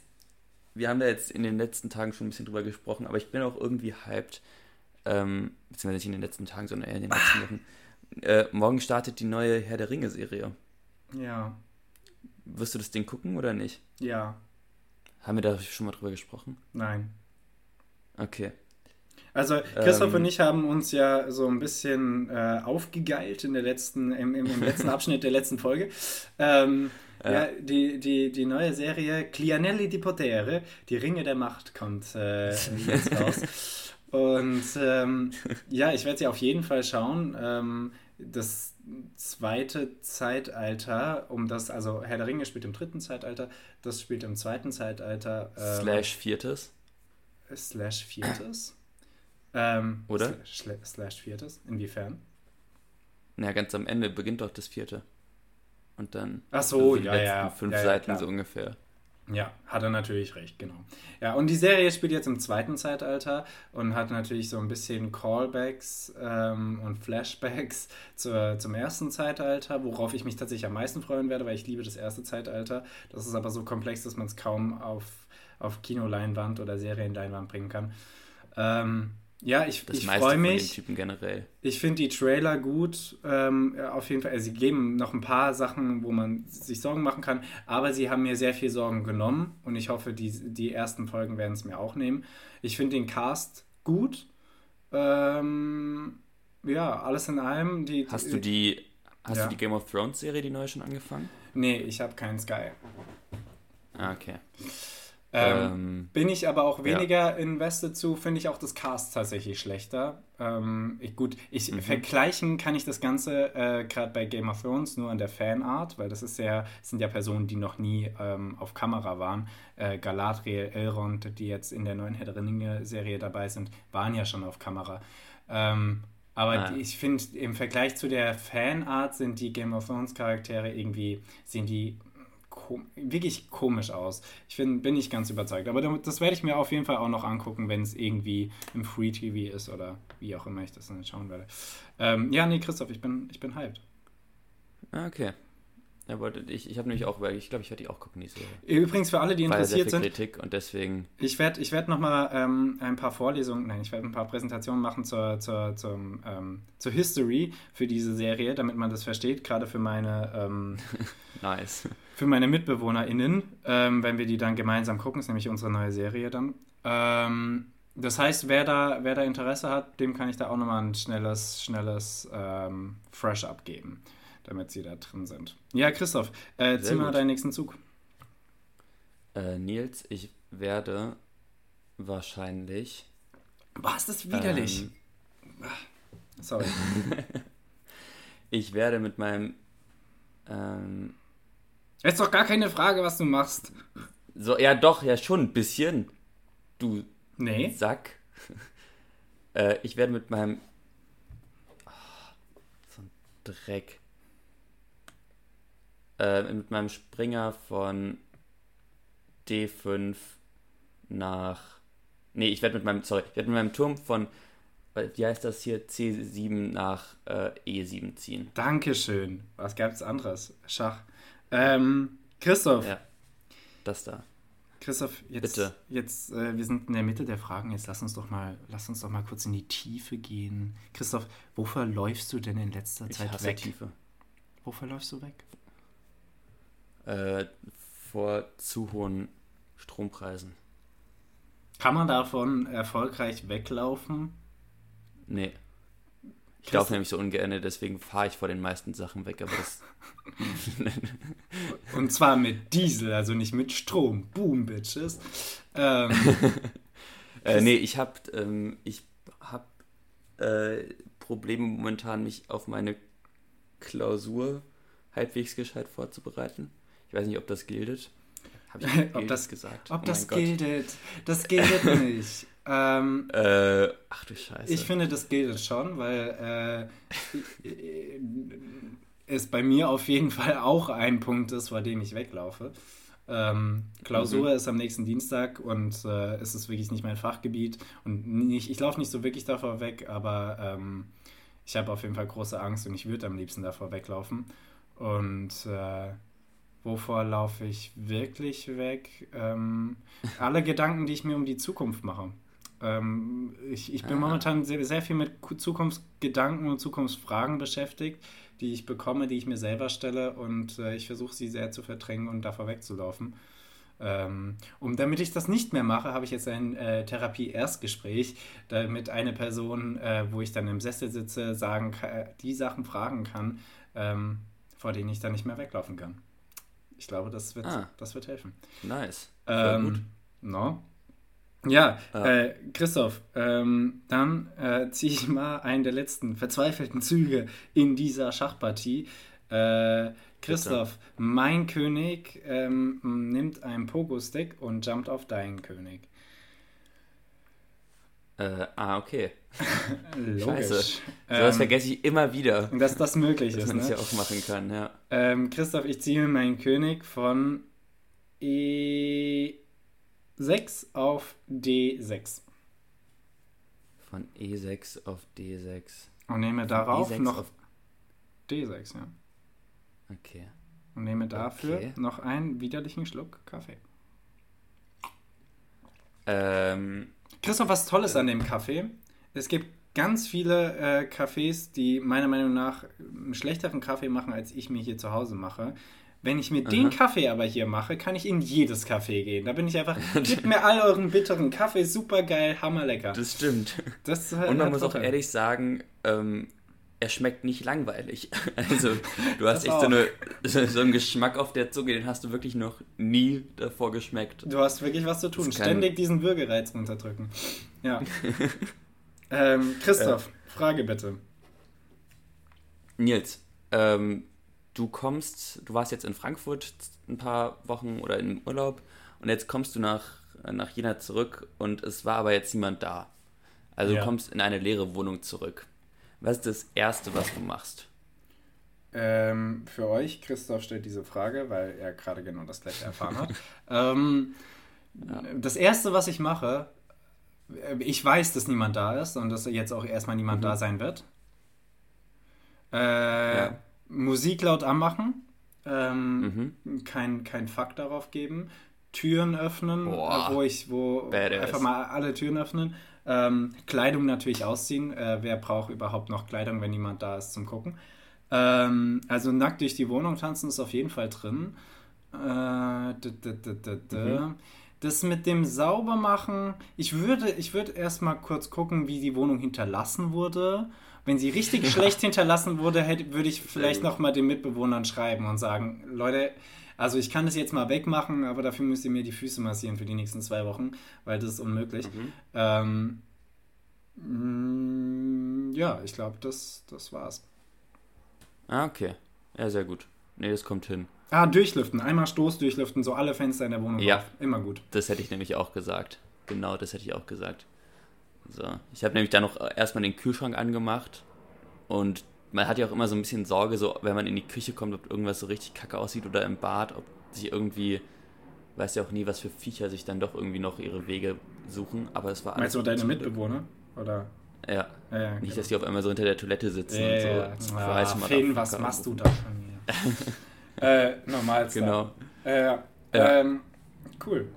wir haben da jetzt in den letzten Tagen schon ein bisschen drüber gesprochen, aber ich bin auch irgendwie hyped. Ähm, beziehungsweise nicht in den letzten Tagen, sondern eher in den letzten Wochen. Äh, morgen startet die neue Herr der Ringe-Serie. Ja. Wirst du das Ding gucken oder nicht? Ja. Haben wir da schon mal drüber gesprochen? Nein. Okay. Also Christoph ähm, und ich haben uns ja so ein bisschen äh, aufgegeilt in der letzten, im, im, im letzten <laughs> Abschnitt der letzten Folge. Ähm, ja. ja, die, die, die neue Serie Clianelli di Potere, die Ringe der Macht, kommt äh, jetzt raus. <laughs> Und ähm, ja, ich werde sie auf jeden Fall schauen. Ähm, das zweite Zeitalter, um das, also Herr der Ringe spielt im dritten Zeitalter, das spielt im zweiten Zeitalter. Ähm, slash viertes. Slash viertes. Ähm, Oder? Slash, slash viertes? Inwiefern? Na, ganz am Ende beginnt doch das vierte. Und dann. Ach so, also ja, ja. Fünf ja, Seiten so ungefähr. Ja, hat er natürlich recht, genau. Ja, und die Serie spielt jetzt im zweiten Zeitalter und hat natürlich so ein bisschen Callbacks ähm, und Flashbacks <laughs> zur, zum ersten Zeitalter, worauf ich mich tatsächlich am meisten freuen werde, weil ich liebe das erste Zeitalter. Das ist aber so komplex, dass man es kaum auf, auf Kinoleinwand oder Serienleinwand bringen kann. Ähm, ja, ich, ich freue mich. Typen generell. Ich finde die Trailer gut. Ähm, auf jeden Fall. Also sie geben noch ein paar Sachen, wo man sich Sorgen machen kann. Aber sie haben mir sehr viel Sorgen genommen. Und ich hoffe, die, die ersten Folgen werden es mir auch nehmen. Ich finde den Cast gut. Ähm, ja, alles in allem. Die, Hast du die, hast Ja. du die Game of Thrones Serie, die neue schon angefangen? Nee, ich habe keinen Sky. Ah, okay. Ähm, Ähm, Bin ich aber auch weniger invested zu, finde ich auch das Cast tatsächlich schlechter. Ähm, ich, gut, ich Mhm. vergleichen kann ich das Ganze äh, gerade bei Game of Thrones nur an der Fanart, weil das ist ja, das sind ja Personen, die noch nie ähm, auf Kamera waren. Äh, Galadriel, Elrond, die jetzt in der neuen Herr der Ringe-Serie dabei sind, waren ja schon auf Kamera. Ähm, aber Ah. die- ich finde, im Vergleich zu der Fanart sind die Game of Thrones Charaktere irgendwie, sehen die kom wirklich komisch aus. Ich find, bin nicht ganz überzeugt. Aber das werde ich mir auf jeden Fall auch noch angucken, wenn es irgendwie im Free TV ist oder wie auch immer ich das dann schauen werde. Ähm, ja, nee, Christoph, ich bin, ich bin hyped. ah, okay. Ja, wollte ich, ich habe nämlich auch überlegt, ich glaube, ich werde die auch gucken, die Serie. Übrigens für alle, die sehr interessiert viel sind, Kritik und deswegen. Ich werde ich werd nochmal ähm, ein paar Vorlesungen, nein, ich werde ein paar Präsentationen machen zur, zur, zum, ähm, zur History für diese Serie, damit man das versteht, gerade für meine, ähm, <laughs> Nice. Für meine MitbewohnerInnen, ähm, wenn wir die dann gemeinsam gucken, ist nämlich unsere neue Serie dann. Ähm, das heißt, wer da, wer da Interesse hat, dem kann ich da auch nochmal ein schnelles, schnelles ähm, Fresh-Up geben, damit sie da drin sind. Ja, Christoph, äh, zieh mal deinen nächsten Zug. Äh, Nils, ich werde wahrscheinlich. Was, das ist widerlich. Ähm, Sorry. <laughs> ich werde mit meinem. Ähm, Das ist doch gar keine Frage, was du machst. so, ja, doch, ja, schon ein bisschen. Du Nee. Sack. <laughs> äh, ich werde mit meinem. Ah, so ein Dreck. Äh, mit meinem Springer von D5 nach. Nee, ich werde mit meinem. Sorry, ich werde mit meinem Turm von. äh, Wie heißt das hier? C7 nach äh, E7 ziehen. Dankeschön. Was gab's anderes? Schach. Ähm, Christoph, Ja. Das da. Christoph, jetzt, Bitte. jetzt äh, wir sind in der Mitte der Fragen. Jetzt lass uns doch mal, lass uns doch mal kurz in die Tiefe gehen. Christoph, wofür läufst du denn in letzter Ich Zeit hasse weg? Tiefe. Wofür läufst du weg? Äh, vor zu hohen Strompreisen. Kann man davon erfolgreich weglaufen? Nee. Ich laufe nämlich so ungern, deswegen fahre ich vor den meisten Sachen weg, aber das. <laughs> Und zwar mit Diesel, also nicht mit Strom. Boom, Bitches. Ähm, <laughs> äh, nee, ich habe ähm, ich hab, äh, Probleme momentan, mich auf meine Klausur halbwegs gescheit vorzubereiten. Ich weiß nicht, ob das gilt. Habe ich <laughs> Ob das- gesagt? ob Oh das gildet. Das gildet nicht. Ähm, Äh, ach du Scheiße. Ich finde, das gilt schon, weil äh, <laughs> es bei mir auf jeden Fall auch ein Punkt ist, vor dem ich weglaufe. Ähm, Klausur ist am nächsten Dienstag und äh, es ist wirklich nicht mein Fachgebiet und nicht, ich laufe nicht so wirklich davor weg, aber ähm, ich habe auf jeden Fall große Angst und ich würde am liebsten davor weglaufen. Und äh, wovor laufe ich wirklich weg? Ähm, alle Gedanken, die ich mir um die Zukunft mache. Ähm, ich, ich bin Ah. momentan sehr, sehr viel mit Ku- Zukunftsgedanken und Zukunftsfragen beschäftigt, die ich bekomme, die ich mir selber stelle und äh, ich versuche sie sehr zu verdrängen und davor wegzulaufen. Ähm, und damit ich das nicht mehr mache, habe ich jetzt ein äh, Therapie-Erstgespräch, damit eine Person, äh, wo ich dann im Sessel sitze, sagen kann, die Sachen fragen kann, ähm, vor denen ich dann nicht mehr weglaufen kann. Ich glaube, das wird, Ah. das wird helfen. nice. Ähm, gut. No. Ja, Ja. Äh, Christoph, ähm, dann äh, ziehe ich mal einen der letzten verzweifelten Züge in dieser Schachpartie. Äh, Christoph, mein König ähm, nimmt einen Pogo-Stick und jumpt auf deinen König. Äh, ah, okay. <laughs> Logisch. Scheiße. So Ähm, was vergesse ich immer wieder, dass das möglich dass ist. man es Ne? ja auch machen kann, ja. Ähm, Christoph, ich ziehe meinen König von E6 auf D6 Von E6 auf D6. und nehme darauf E6 noch auf. D6, ja. Okay. Und nehme dafür Okay. noch einen widerlichen Schluck Kaffee. Ähm, Christoph, was Tolles an dem Kaffee? Es gibt ganz viele äh, Cafés, die meiner Meinung nach einen schlechteren Kaffee machen, als ich mir hier zu Hause mache. Wenn ich mir den Kaffee aber hier mache, kann ich in jedes Café gehen. Da bin ich einfach, <laughs> gebt mir all euren bitteren Kaffee, super geil, hammerlecker. Das stimmt. Das Und man muss auch ehrlich sagen, ähm, er schmeckt nicht langweilig. <laughs> Also du hast echt so, eine, <laughs> so, einen Geschmack auf der Zunge, den hast du wirklich noch nie davor geschmeckt. Du hast wirklich was zu tun. Ständig diesen Würgereiz runterdrücken. Ja. ähm, Christoph, Frage bitte. Nils, ähm, du kommst, du warst jetzt in Frankfurt ein paar Wochen oder im Urlaub und jetzt kommst du nach, nach Jena zurück und es war aber jetzt niemand da. Also Ja. du kommst in eine leere Wohnung zurück. Was ist das Erste, was du machst? Ähm, für euch, Christoph stellt diese Frage, weil er gerade genau das gleiche erfahren hat. <laughs> ähm, Das erste, was ich mache, äh, ich weiß, dass niemand da ist und dass jetzt auch erstmal niemand da sein wird. Äh, Musik laut anmachen, ähm, kein, kein Fuck darauf geben, Türen öffnen, Boah. äh, wo ich, wo Badass. einfach mal alle Türen öffnen. Ähm, Kleidung natürlich ausziehen. Äh, wer braucht überhaupt noch Kleidung, wenn niemand da ist zum Gucken? Ähm, also nackt durch die Wohnung tanzen ist auf jeden Fall drin. Äh, -d. Das mit dem Saubermachen, ich würde, ich würde erstmal kurz gucken, wie die Wohnung hinterlassen wurde. Wenn sie richtig schlecht hinterlassen wurde, hätte, würde ich vielleicht nochmal den Mitbewohnern schreiben und sagen, Leute, also ich kann das jetzt mal wegmachen, aber dafür müsst ihr mir die Füße massieren für die nächsten zwei Wochen, weil das ist unmöglich. Ähm, mm, ja, ich glaube, das, das war's. Ah, okay. Ja, sehr gut. Nee, das kommt hin. Ah, durchlüften. Einmal Stoß durchlüften, so alle Fenster in der Wohnung Ja. auf. Immer gut. Das hätte ich nämlich auch gesagt. Genau, das hätte ich auch gesagt. So. Ich habe nämlich dann noch erstmal den Kühlschrank angemacht und man hat ja auch immer so ein bisschen Sorge, so wenn man in die Küche kommt, ob irgendwas so richtig kacke aussieht oder im Bad, ob sich irgendwie, weiß ja auch nie, was für Viecher sich dann doch irgendwie noch ihre Wege suchen, aber es war Meinst du deine Mitbewohner? Oder? Ja. Ja, ja, Nicht, genau. dass die auf einmal so hinter der Toilette sitzen Ja, und so. ja, ja. Fleiß Ah, Finn, was machst du da schon hier? <laughs> äh, normal. Genau. Äh. Ähm, cool.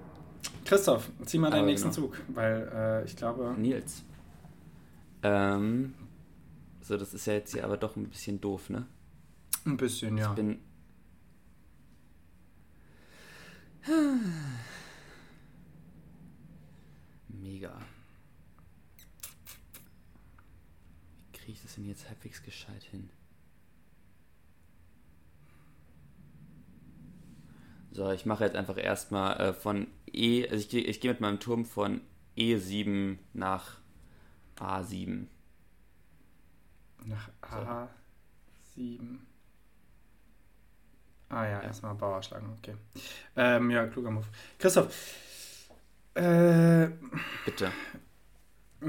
Christoph, zieh mal deinen Aber nächsten genau. Zug, weil äh, ich glaube. Nils. Ähm, so, das ist ja jetzt hier aber doch ein bisschen doof, ne? Ein bisschen, ja. Ich bin. Mega. Wie kriege ich das denn jetzt halbwegs gescheit hin? So, ich mache jetzt einfach erstmal äh, von E, also ich gehe ich geh mit meinem Turm von E7 nach A7. Nach A7. Ah ja, erstmal Bauer schlagen, okay. Ähm, ja, kluger Move. Christoph, äh, Bitte.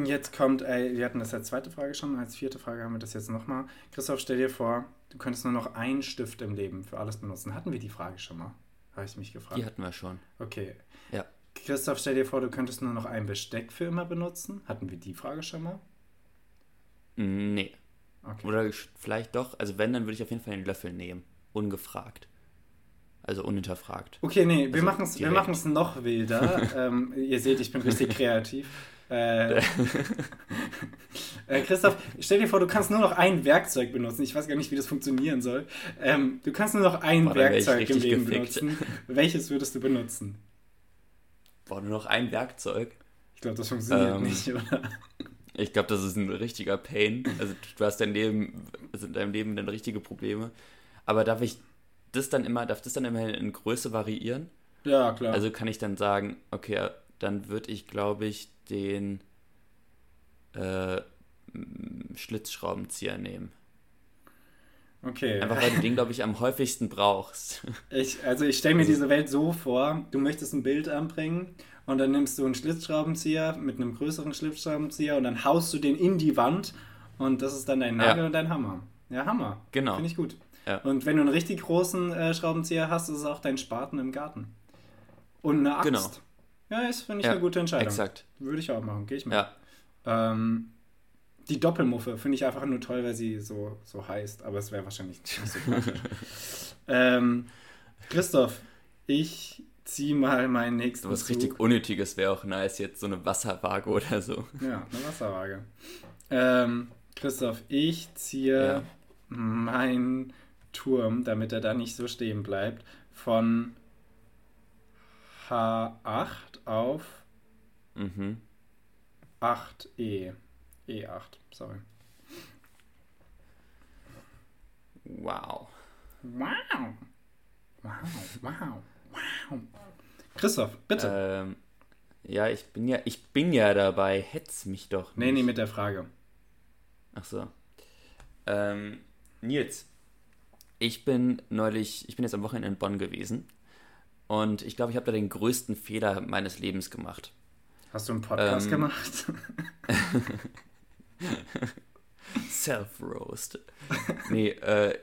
jetzt kommt, ey, wir hatten das als zweite Frage schon, als vierte Frage haben wir das jetzt nochmal. Christoph, stell dir vor, du könntest nur noch einen Stift im Leben für alles benutzen. Hatten wir die Frage schon mal? Habe ich mich gefragt. Die hatten wir schon. Okay. Ja. Christoph, stell dir vor, du könntest nur noch ein Besteck für immer benutzen. Hatten wir die Frage schon mal? Nee. Okay. Oder vielleicht doch. Also wenn, dann würde ich auf jeden Fall den Löffel nehmen. Ungefragt. Also unhinterfragt. Okay, nee, wir Also machen es wir direkt. machen's noch wilder. <laughs> ähm, ihr seht, ich bin richtig kreativ. Äh, <laughs> äh, Christoph, stell dir vor, du kannst nur noch ein Werkzeug benutzen. Ich weiß gar nicht, wie das funktionieren soll. Ähm, du kannst nur noch ein Boah, Werkzeug im Leben gefickt. benutzen. Welches würdest du benutzen? Boah, nur noch ein Werkzeug. Ich glaube, das funktioniert Ähm, nicht, oder? Ich glaube, das ist ein richtiger Pain. Also du hast dein Leben, also in deinem Leben dann richtige Probleme. Aber darf ich das dann immer, darf das dann immer in Größe variieren? Ja, klar. Also kann ich dann sagen, okay, dann würde ich, glaube ich, den äh, Schlitzschraubenzieher nehmen. okay. Einfach weil du den, glaube ich, am häufigsten brauchst. <laughs> Ich, also ich stelle mir diese Welt so vor, du möchtest ein Bild anbringen und dann nimmst du einen Schlitzschraubenzieher mit einem größeren Schlitzschraubenzieher und dann haust du den in die Wand und das ist dann dein Nagel Ja. und dein Hammer. Ja, Hammer. Genau. Finde ich gut. Ja. Und wenn du einen richtig großen äh, Schraubenzieher hast, ist es auch dein Spaten im Garten. Und eine Axt. Genau. Ja, ist, finde ich, Ja, eine gute Entscheidung. Exakt. Würde ich auch machen, gehe ich mit. Ja. Ähm, die Doppelmuffe finde ich einfach nur toll, weil sie so, so heißt, aber es wäre wahrscheinlich nicht so praktisch. <laughs> ähm, Christoph, ich ziehe mal meinen nächsten was Zug. richtig Unnötiges wäre auch nice, jetzt so eine Wasserwaage oder so. Ja, eine Wasserwaage. Ähm, Christoph, ich ziehe Ja. mein Turm, damit er da nicht so stehen bleibt, von H8 auf Mhm. 8E. E8, sorry. Wow. Wow. Wow, wow, wow. Christoph, bitte. Ähm, ja, ich bin ja, ich bin ja dabei. Hetz mich doch. nee, nee, mit der Frage. Ach so. Ähm, Nils, ich bin neulich, ich bin jetzt am Wochenende in Bonn gewesen und ich glaube, ich habe da den größten Fehler meines Lebens gemacht. Hast du einen Podcast Ähm, gemacht? <laughs> Self-Roast. nee, äh,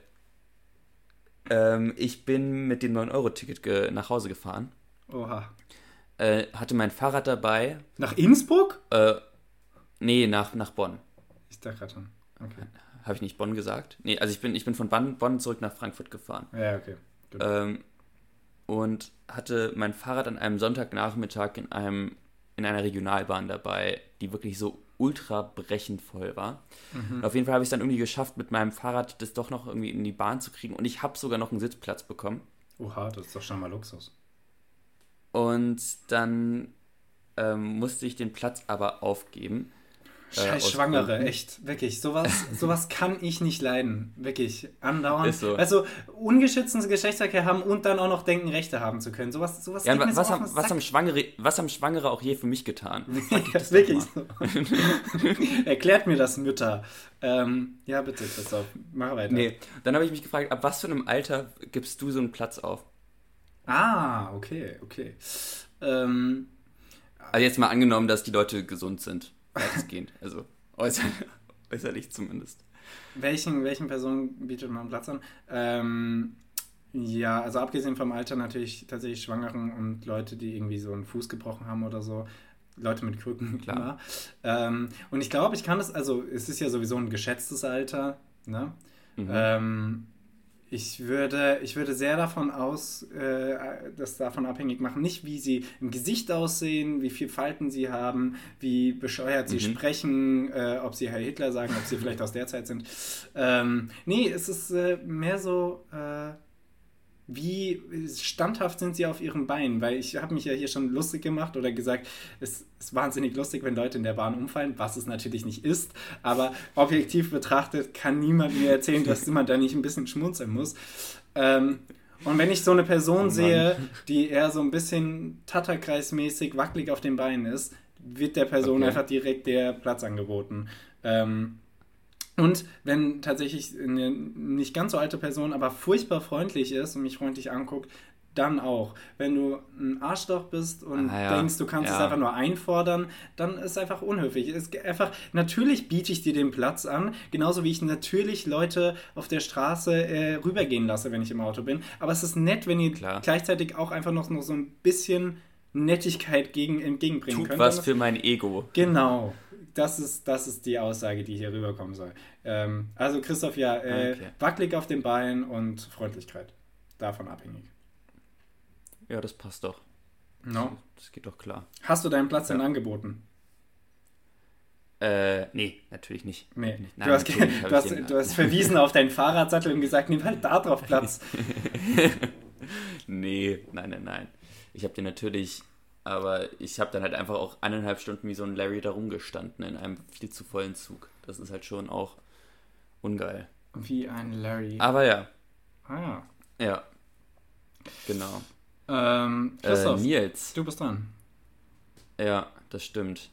ähm, ich bin mit dem 9-Euro-Ticket ge nach Hause gefahren, Oha. äh, hatte mein Fahrrad dabei, Nach Innsbruck? äh, nee, nach, nach Bonn. Ich dachte gerade schon. Okay. Habe ich nicht Bonn gesagt? Nee, also ich bin, ich bin von Bonn, Bonn zurück nach Frankfurt gefahren. Ja, okay. Ähm, und hatte mein Fahrrad an einem Sonntagnachmittag in einem in einer Regionalbahn dabei, die wirklich so ultra brechend voll war. Und auf jeden Fall habe ich es dann irgendwie geschafft, mit meinem Fahrrad das doch noch irgendwie in die Bahn zu kriegen und ich habe sogar noch einen Sitzplatz bekommen. Oha, das ist doch schon mal Luxus. Und dann ähm, musste ich den Platz aber aufgeben. Äh, Scheiß Schwangere, Gründen. echt. Wirklich. Sowas, <laughs> sowas kann ich nicht leiden. Wirklich. Andauernd. So. Also, ungeschützten Geschlechtsverkehr haben und dann auch noch denken, Rechte haben zu können. Sowas, sowas Ja, was, so auf haben, was, Sack. haben Schwangere, was haben Schwangere auch je für mich getan? Ja, wirklich so. <laughs> Erklärt mir das, Mütter. Ähm, ja, bitte, Christoph. Mach weiter. Nee, dann habe ich mich gefragt, ab was für einem Alter gibst du so einen Platz auf? Ah, okay, okay. Ähm, Also jetzt mal angenommen, dass die Leute gesund sind, weitestgehend. Also äußer, <laughs> äußerlich zumindest. welchen, welchen Personen bietet man Platz an? Ähm, ja, also abgesehen vom Alter natürlich tatsächlich Schwangeren und Leute, die irgendwie so einen Fuß gebrochen haben oder so. Leute mit Krücken, Klar. Ähm, und ich glaube, ich kann das, also es ist ja sowieso ein geschätztes Alter, ne? Mhm. Ähm, ich würde, ich würde sehr davon aus, äh, das davon abhängig machen, nicht wie sie im Gesicht aussehen, wie viel Falten sie haben, wie bescheuert sie Mhm. sprechen, äh, ob sie Herr Hitler sagen, ob sie vielleicht aus der Zeit sind. Ähm, nee, es ist äh, mehr so, äh, wie standhaft sind sie auf ihren Beinen? Weil ich habe mich ja hier schon lustig gemacht oder gesagt, es ist wahnsinnig lustig, wenn Leute in der Bahn umfallen, was es natürlich nicht ist. Aber objektiv betrachtet kann niemand mir erzählen, dass man da nicht ein bisschen schmunzeln muss. Ähm, und wenn ich so eine Person Oh sehe, die eher so ein bisschen Tatterkreismäßig wackelig auf den Beinen ist, wird der Person Okay. einfach direkt der Platz angeboten. Ähm, und wenn tatsächlich eine nicht ganz so alte Person, aber furchtbar freundlich ist und mich freundlich anguckt, dann auch. Wenn du ein Arschloch bist und Ah, ja. denkst, du kannst es Ja. einfach nur einfordern, dann ist es einfach unhöflich. Es ist einfach, natürlich biete ich dir den Platz an, genauso wie ich natürlich Leute auf der Straße äh, rübergehen lasse, wenn ich im Auto bin. Aber es ist nett, wenn ihr Klar. gleichzeitig auch einfach noch, noch so ein bisschen Nettigkeit gegen, entgegenbringen Tut könnt. was für mein Ego. Genau. Das ist, das ist die Aussage, die hier rüberkommen soll. Ähm, also Christoph, ja, äh, Okay. wackelig auf den Beinen und Freundlichkeit. Davon abhängig. Ja, das passt doch. No. Das geht doch klar. Hast du deinen Platz denn Ja. angeboten? Äh, nee, natürlich nicht. Nee. Nein, du, hast, du, hast, du hast verwiesen auf deinen Fahrradsattel und gesagt, nimm halt da drauf Platz. <laughs> Nee, nein, nein, nein. Ich habe den natürlich, aber ich habe dann halt einfach auch eineinhalb Stunden wie so ein Larry da rumgestanden in einem viel zu vollen Zug. Das ist halt schon auch ungeil. Wie ein Larry. Aber ja, Ah. ja. Genau. Ähm, Äh, Christoph, Nils. du bist dran. Ja, das stimmt.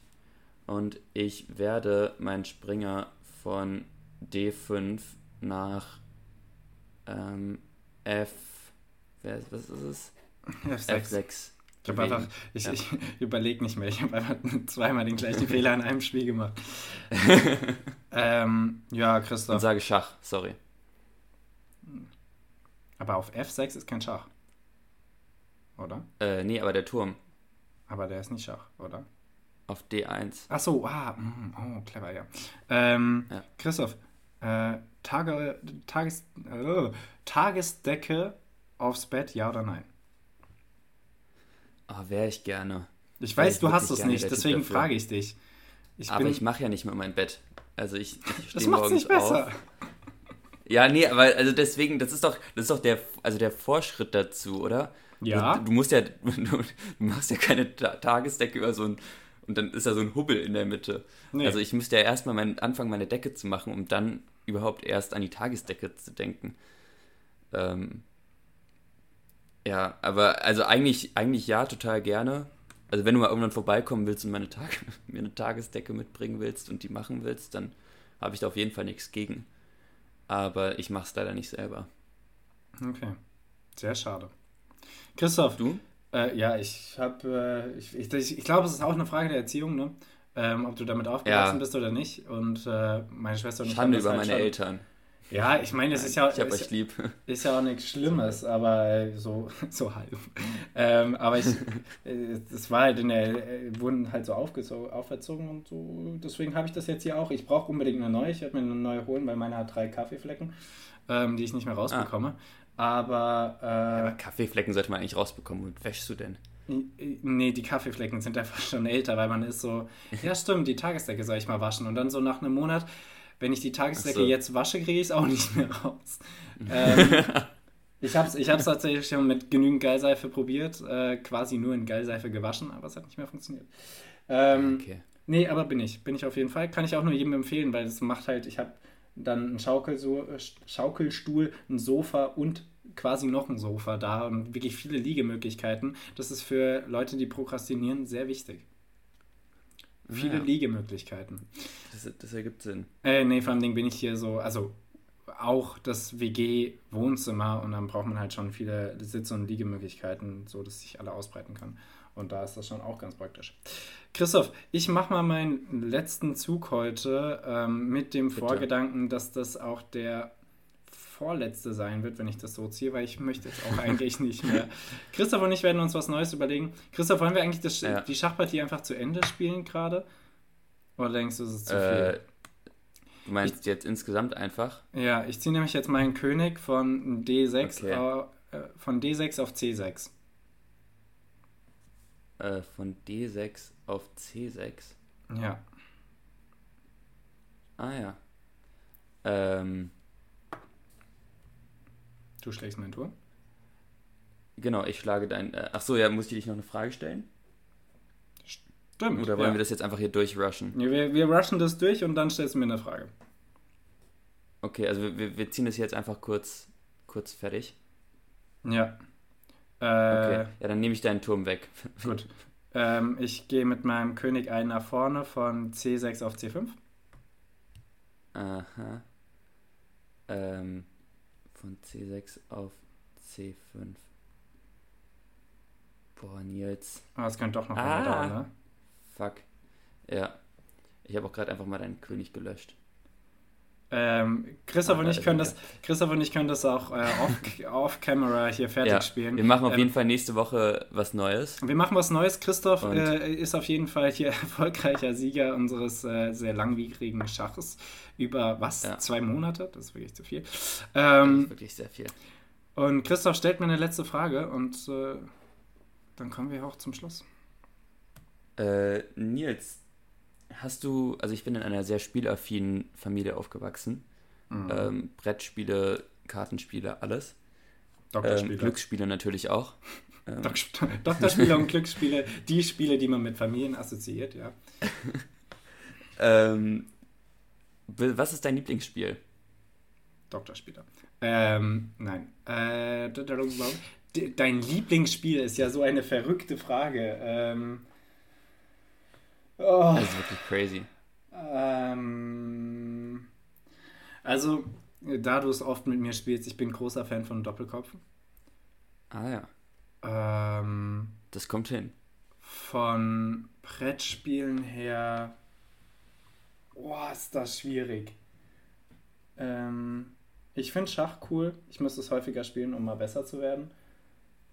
Und ich werde meinen Springer von D5 nach ähm, F. Wer, was ist es? F6. F6. Ich habe einfach, ich, Ja. ich <laughs> überlege nicht mehr. Ich habe einfach <laughs> zweimal den gleichen <laughs> Fehler in einem Spiel gemacht. ähm, ja, Und Christoph. sage Schach, sorry. Aber auf F6 ist kein Schach. Oder? Äh, nee, aber der Turm Aber der ist nicht Schach, oder? auf D1. Ach so, ah, mm, oh, clever, ja. Ähm, Ja. Christoph, äh, Tage, Tages, äh, Tagesdecke aufs Bett, ja oder nein? Oh, wäre ich gerne. Ich weiß, ich du hast es nicht, deswegen dafür. frage ich dich. Ich aber bin, ich mache ja nicht mehr mein Bett. Also ich, ich das stehe morgens nicht besser. auf. Ja, nee, aber also deswegen, das ist doch, das ist doch der, also der Vorschritt dazu, oder? Ja. Du, du musst ja, <laughs> du, du machst ja keine Ta Tagesdecke über so ein, und dann ist da so ein Hubbel in der Mitte. Nee. Also ich müsste ja erstmal mein, anfangen, meine Decke zu machen, um dann überhaupt erst an die Tagesdecke zu denken. Ähm, ja, aber also eigentlich, eigentlich ja, total gerne. Also wenn du mal irgendwann vorbeikommen willst und meine Tag <laughs> mir eine Tagesdecke mitbringen willst und die machen willst, dann habe ich da auf jeden Fall nichts gegen. Aber ich mache es leider nicht selber. Okay. Sehr schade. Christoph. Du? Äh, ja, ich habe, äh, ich, ich, ich glaube, es ist auch eine Frage der Erziehung, ne? Ähm, ob du damit aufgewachsen Ja. bist oder nicht. Und äh, meine Schwester und ich haben Schande über halt meine schon- Eltern. Ja, ich meine, es ist ja, ich ist, euch lieb. <laughs> ist ja auch nichts Schlimmes, aber äh, so, <laughs> so halb. ähm, aber ich, <laughs> äh, das war halt in der, äh, wurden halt so aufgezogen, auferzogen und so. Deswegen habe ich das jetzt hier auch. Ich brauche unbedingt eine neue. Ich werde mir eine neue holen, weil meine hat drei Kaffeeflecken, ähm, die ich nicht mehr rausbekomme. Aber, Aber äh, Kaffeeflecken sollte man eigentlich rausbekommen. Und wäschst du denn? Nee, die Kaffeeflecken sind einfach schon älter, weil man ist so, ja stimmt, die Tagesdecke soll ich mal waschen. Und dann so nach einem Monat, wenn ich die Tagesdecke so. jetzt wasche, kriege ich es auch nicht mehr raus. ähm, <laughs> ich habe es ich hab's tatsächlich schon mit genügend Geilseife probiert, äh, quasi nur in Geilseife gewaschen, aber es hat nicht mehr funktioniert. Ähm, Okay. Nee, aber bin ich. Bin ich auf jeden Fall. Kann ich auch nur jedem empfehlen, weil das macht halt, ich habe dann einen Schaukelso Schaukelstuhl, ein Sofa und quasi noch ein Sofa da und wirklich viele Liegemöglichkeiten. Das ist für Leute, die prokrastinieren, sehr wichtig. Viele Ja. Liegemöglichkeiten. Das, das ergibt Sinn. Äh, nee, vor allem bin ich hier so, also auch das WG-Wohnzimmer und dann braucht man halt schon viele Sitz- und Liegemöglichkeiten, so dass sich alle ausbreiten kann. Und da ist das schon auch ganz praktisch. Christoph, ich mache mal meinen letzten Zug heute ähm, mit dem Bitte. Vorgedanken, dass das auch der vorletzte sein wird, wenn ich das so ziehe, weil ich möchte jetzt auch eigentlich <laughs> nicht mehr. Christoph und ich werden uns was Neues überlegen. Christoph, wollen wir eigentlich das, Ja. die Schachpartie einfach zu Ende spielen gerade? Oder denkst du, es ist zu Äh, viel? du meinst jetzt insgesamt einfach? Ja, ich ziehe nämlich jetzt meinen König von D6, Okay. au- äh, von D6 auf C6. Äh, von D6 auf C6. Ja. Ah ja. Ähm, Du schlägst meinen Turm. genau, ich schlage dein. Äh, ach so, ja, muss ich dich noch eine Frage stellen? Stimmt. Oder wollen ja. wir das jetzt einfach hier durchrushen? Ja, wir, wir rushen das durch und dann stellst du mir eine Frage. Okay, also wir- wir, wir ziehen das jetzt einfach kurz, kurz fertig. Ja. Äh, Okay. Ja, dann nehme ich deinen Turm weg. <laughs> Gut. Ähm, ich gehe mit meinem König einen nach vorne von C6 auf C5. Aha. Ähm, von C6 auf C5. Boah, Nils. Aber das könnte doch noch Ah. dauern, ne? Fuck. Ja. Ich habe auch gerade einfach mal deinen König gelöscht. Ähm, Christoph, Ah, und ich können das, Christoph und ich können das auch äh, off- <laughs> off-camera hier fertig Ja, spielen. wir machen auf Ähm, jeden Fall nächste Woche was Neues. Wir machen was Neues. Christoph äh, ist auf jeden Fall hier <laughs> erfolgreicher Sieger unseres äh, sehr langwierigen Schachs. Über was? Ja. Zwei Monate? Das ist wirklich zu viel. Das ist Ähm, wirklich sehr viel. und Christoph stellt mir eine letzte Frage und äh, dann kommen wir auch zum Schluss. Äh, Nils, hast du, also ich bin in einer sehr spielaffinen Familie aufgewachsen. Mhm. Ähm, Brettspiele, Kartenspiele, alles. Ähm, Doktorspiele. Glücksspiele natürlich auch. <laughs> Ähm, Dok- Doktorspiele und Glücksspiele, die Spiele, die man mit Familien assoziiert, ja. <laughs> ähm, was ist dein Lieblingsspiel? Doktorspieler. Ähm, nein. Äh, dein Lieblingsspiel ist ja so eine verrückte Frage. Ähm, oh, Das ist wirklich crazy. ähm, also, da du es oft mit mir spielst, ich bin großer Fan von Doppelkopf. Ah ja, Ähm, das kommt hin. von Brettspielen her. Boah, ist das schwierig. Ähm, ich finde Schach cool. Ich müsste es häufiger spielen, um mal besser zu werden.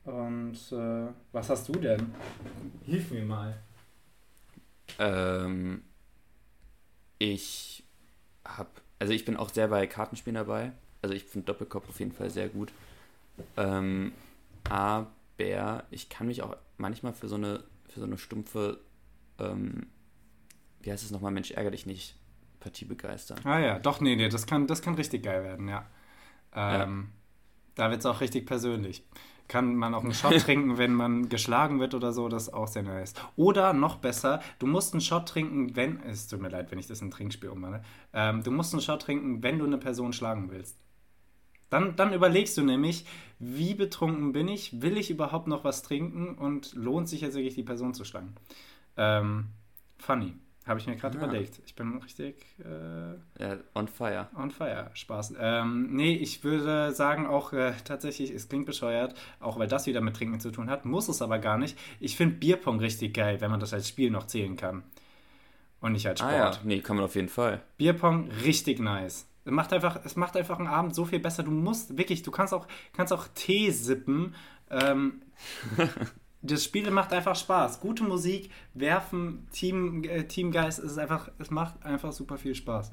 Und äh, was hast du denn? Hilf mir mal. Ähm, ich habe, also ich bin auch sehr bei Kartenspielen dabei. Also ich finde Doppelkopf auf jeden Fall sehr gut. Ähm, aber ich kann mich auch manchmal für so eine, für so eine stumpfe, ähm, wie heißt es nochmal, Mensch, ärger dich nicht, Partie begeistern. Ah ja, doch, nee, nee, das kann, das kann richtig geil werden, ja. Ähm, ja. Da wird es auch richtig persönlich. Kann man auch einen Shot <laughs> trinken, wenn man geschlagen wird oder so, das ist auch sehr nice. Oder noch besser, du musst einen Shot trinken, wenn, es tut mir leid, wenn ich das in ein Trinkspiel ummache, ähm, du musst einen Shot trinken, wenn du eine Person schlagen willst. Dann, dann überlegst du nämlich, wie betrunken bin ich, will ich überhaupt noch was trinken und lohnt sich jetzt wirklich die Person zu schlagen. Ähm, funny. Habe ich mir gerade ja. überlegt. Ich bin richtig. Äh, ja, on fire. On fire. Spaß. Ähm, nee, ich würde sagen, auch äh, tatsächlich, es klingt bescheuert, auch weil das wieder mit Trinken zu tun hat, muss es aber gar nicht. Ich finde Bierpong richtig geil, wenn man das als Spiel noch zählen kann. Und nicht als Sport. Ah, ja. Nee, kann man auf jeden Fall. Bierpong richtig nice. Es macht einfach, es macht einfach einen Abend so viel besser. Du musst wirklich, du kannst auch, kannst auch Tee sippen. Ähm, <laughs> das Spiel macht einfach Spaß. Gute Musik, werfen, Team, äh, Teamgeist, es ist einfach, es macht einfach super viel Spaß.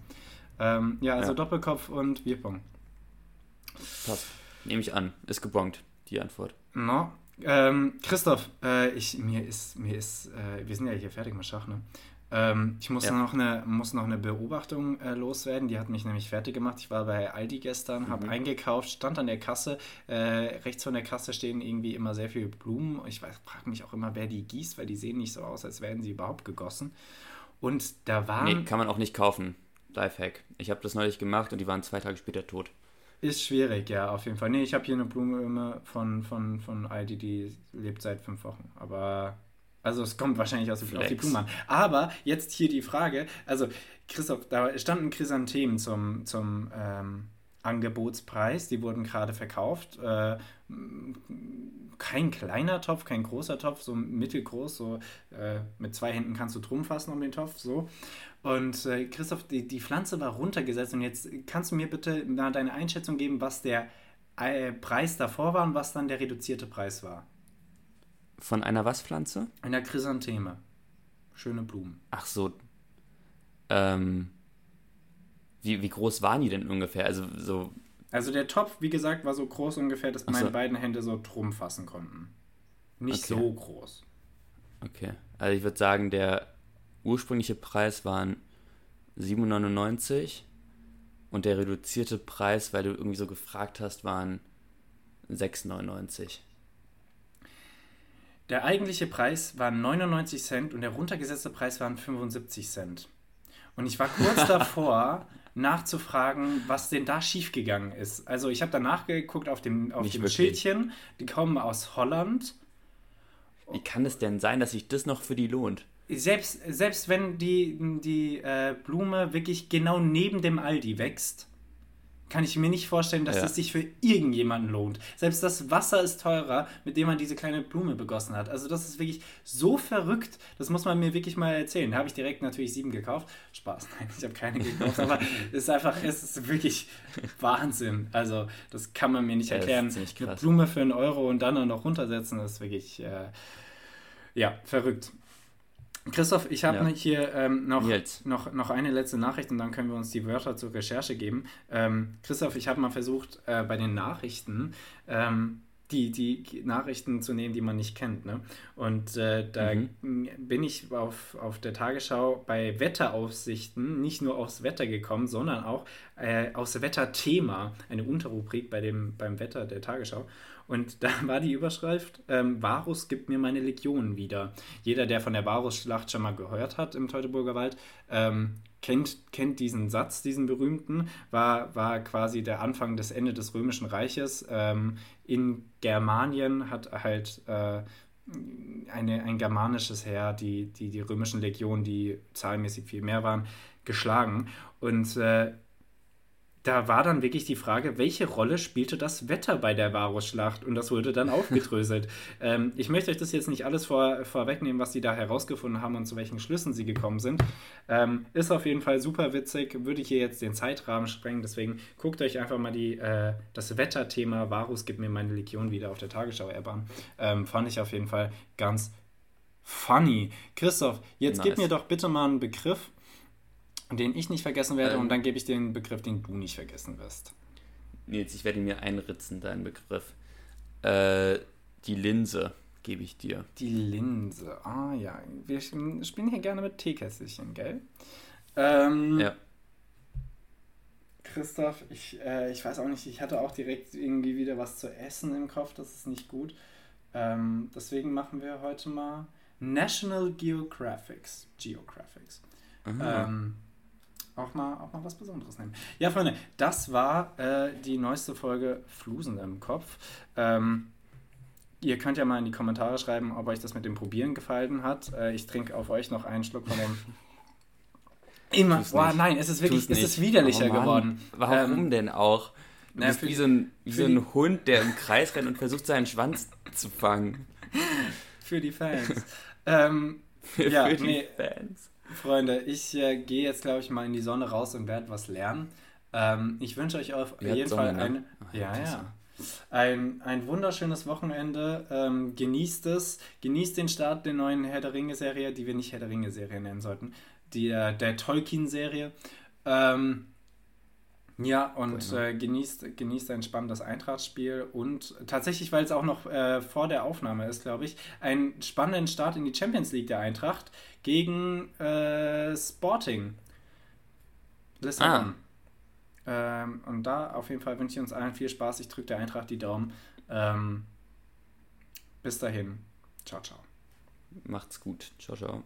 Ähm, ja, also ja. Doppelkopf und Bierpong. Passt. Nehme ich an. Ist gebongt, die Antwort. No. Ähm, Christoph, äh, ich, mir ist, mir ist, äh, wir sind ja hier fertig mit Schach, ne? Ähm, ich muss, ja. noch eine, muss noch eine Beobachtung äh, loswerden, die hat mich nämlich fertig gemacht. Ich war bei Aldi gestern, mhm. habe eingekauft, stand an der Kasse. Äh, rechts von der Kasse stehen irgendwie immer sehr viele Blumen. Ich frage mich auch immer, wer die gießt, weil die sehen nicht so aus, als wären sie überhaupt gegossen. Und da waren. Nee, kann man auch nicht kaufen. Lifehack. Ich habe das neulich gemacht und die waren zwei Tage später tot. Ist schwierig, ja, auf jeden Fall. Nee, ich habe hier eine Blume von, von, von Aldi, die lebt seit fünf Wochen. Aber also es kommt wahrscheinlich aus auf die Blumen an. Aber jetzt hier die Frage, also Christoph, da standen Chrysanthemen zum, zum ähm, Angebotspreis, die wurden gerade verkauft. Äh, kein kleiner Topf, kein großer Topf, so mittelgroß, so äh, mit zwei Händen kannst du drum fassen um den Topf, so. Und äh, Christoph, die, die Pflanze war runtergesetzt und jetzt kannst du mir bitte deine Einschätzung geben, was der äh, Preis davor war und was dann der reduzierte Preis war. Von einer was Pflanze? Einer Chrysantheme. Schöne Blumen. Ach so. Ähm, wie, wie groß waren die denn ungefähr? Also so. Also der Topf, wie gesagt, war so groß ungefähr, dass meine so. beiden Hände so drum fassen konnten. Nicht okay. so groß. Okay. Also ich würde sagen, der ursprüngliche Preis waren 7,99 und der reduzierte Preis, weil du irgendwie so gefragt hast, waren 6,99. Der eigentliche Preis war 99 Cent und der runtergesetzte Preis waren 75 Cent. Und ich war kurz <laughs> davor, nachzufragen, was denn da schiefgegangen ist. Also ich habe danach geguckt auf dem, auf dem Schildchen, die kommen aus Holland. Wie kann es denn sein, dass sich das noch für die lohnt? Selbst, selbst wenn die, die äh, Blume wirklich genau neben dem Aldi wächst, kann ich mir nicht vorstellen, dass ja. das sich für irgendjemanden lohnt. Selbst das Wasser ist teurer, mit dem man diese kleine Blume begossen hat. Also das ist wirklich so verrückt. Das muss man mir wirklich mal erzählen. Da habe ich direkt natürlich sieben gekauft. Spaß, nein, <laughs> ich habe keine gekauft. aber <laughs> es ist einfach, es ist wirklich Wahnsinn. Also das kann man mir nicht erklären. Eine Blume für einen Euro und dann noch runtersetzen, das ist wirklich, äh, ja, verrückt. Christoph, ich habe ja. hier ähm, noch, noch, noch eine letzte Nachricht und dann können wir uns die Wörter zur Recherche geben. Ähm, Christoph, ich habe mal versucht, äh, bei den Nachrichten ähm, die, die Nachrichten zu nehmen, die man nicht kennt. Ne? Und äh, da mhm. bin ich auf, auf der Tagesschau bei Wetteraufsichten nicht nur aufs Wetter gekommen, sondern auch äh, aufs Wetterthema, eine Unterrubrik bei dem, beim Wetter der Tagesschau. Und da <laughs> war die Überschrift, ähm, Varus gibt mir meine Legionen wieder. Jeder, der von der Varus-Schlacht schon mal gehört hat im Teutoburger Wald, ähm, kennt, kennt diesen Satz, diesen berühmten, war, war quasi der Anfang des Ende des Römischen Reiches. Ähm, in Germanien hat halt äh, eine, ein germanisches Heer, die, die, die römischen Legionen, die zahlenmäßig viel mehr waren, geschlagen. Und äh, da war dann wirklich die Frage, welche Rolle spielte das Wetter bei der Varusschlacht? Und das wurde dann <laughs> aufgedröselt. ähm, ich möchte euch das jetzt nicht alles vor, vorwegnehmen, was sie da herausgefunden haben und zu welchen Schlüssen sie gekommen sind. Ähm, ist auf jeden Fall super witzig, würde ich hier jetzt den Zeitrahmen sprengen. Deswegen guckt euch einfach mal die, äh, das Wetterthema Varus gibt mir meine Legion wieder auf der Tagesschau-App an. Ähm, fand ich auf jeden Fall ganz funny. Christoph, jetzt nice. gib mir doch bitte mal einen Begriff den ich nicht vergessen werde ähm, und dann gebe ich den Begriff, den du nicht vergessen wirst. Nils, ich werde mir einritzen, deinen Begriff. Äh, die Linse gebe ich dir. Die Linse, ah ja. Wir spielen hier gerne mit Teekässchen, gell? Ähm, ja. Christoph, ich, äh, ich weiß auch nicht, ich hatte auch direkt irgendwie wieder was zu essen im Kopf, das ist nicht gut. Ähm, deswegen machen wir heute mal National Geographics. Geographics. Ähm, auch, mal, auch mal was Besonderes nehmen. Ja, Freunde, das war äh, die neueste Folge Flusen im Kopf. Ähm, ihr könnt ja mal in die Kommentare schreiben, ob euch das mit dem Probieren gefallen hat. Äh, ich trinke auf euch noch einen Schluck von dem. <laughs> Immer. Boah, nein, es ist wirklich, es ist widerlicher oh, geworden. Warum ähm, denn auch? Du na, bist wie so, ein, wie so ein Hund, der im Kreis rennt und versucht, seinen Schwanz zu fangen. <laughs> Für die Fans. ähm, <laughs> für, ja, für die nee, Fans. Freunde, ich äh, gehe jetzt, glaube ich, mal in die Sonne raus und werde was lernen. Ähm, ich wünsche euch auf Ihr jeden Fall ne? ein, ja, ja, ein, ein wunderschönes Wochenende. Ähm, genießt es. Genießt den Start der neuen Herr der Ringe-Serie, die wir nicht Herr der Ringe-Serie nennen sollten. Die, äh, der Tolkien-Serie. Ähm, ja, und äh, genießt, genießt ein spannendes Eintrachtspiel und tatsächlich, weil es auch noch äh, vor der Aufnahme ist, glaube ich, einen spannenden Start in die Champions League der Eintracht gegen äh, Sporting Lissabon. Ah. Ähm, und da auf jeden Fall wünsche ich uns allen viel Spaß. Ich drücke der Eintracht die Daumen. Ähm, bis dahin. Ciao, ciao. Macht's gut. Ciao, ciao.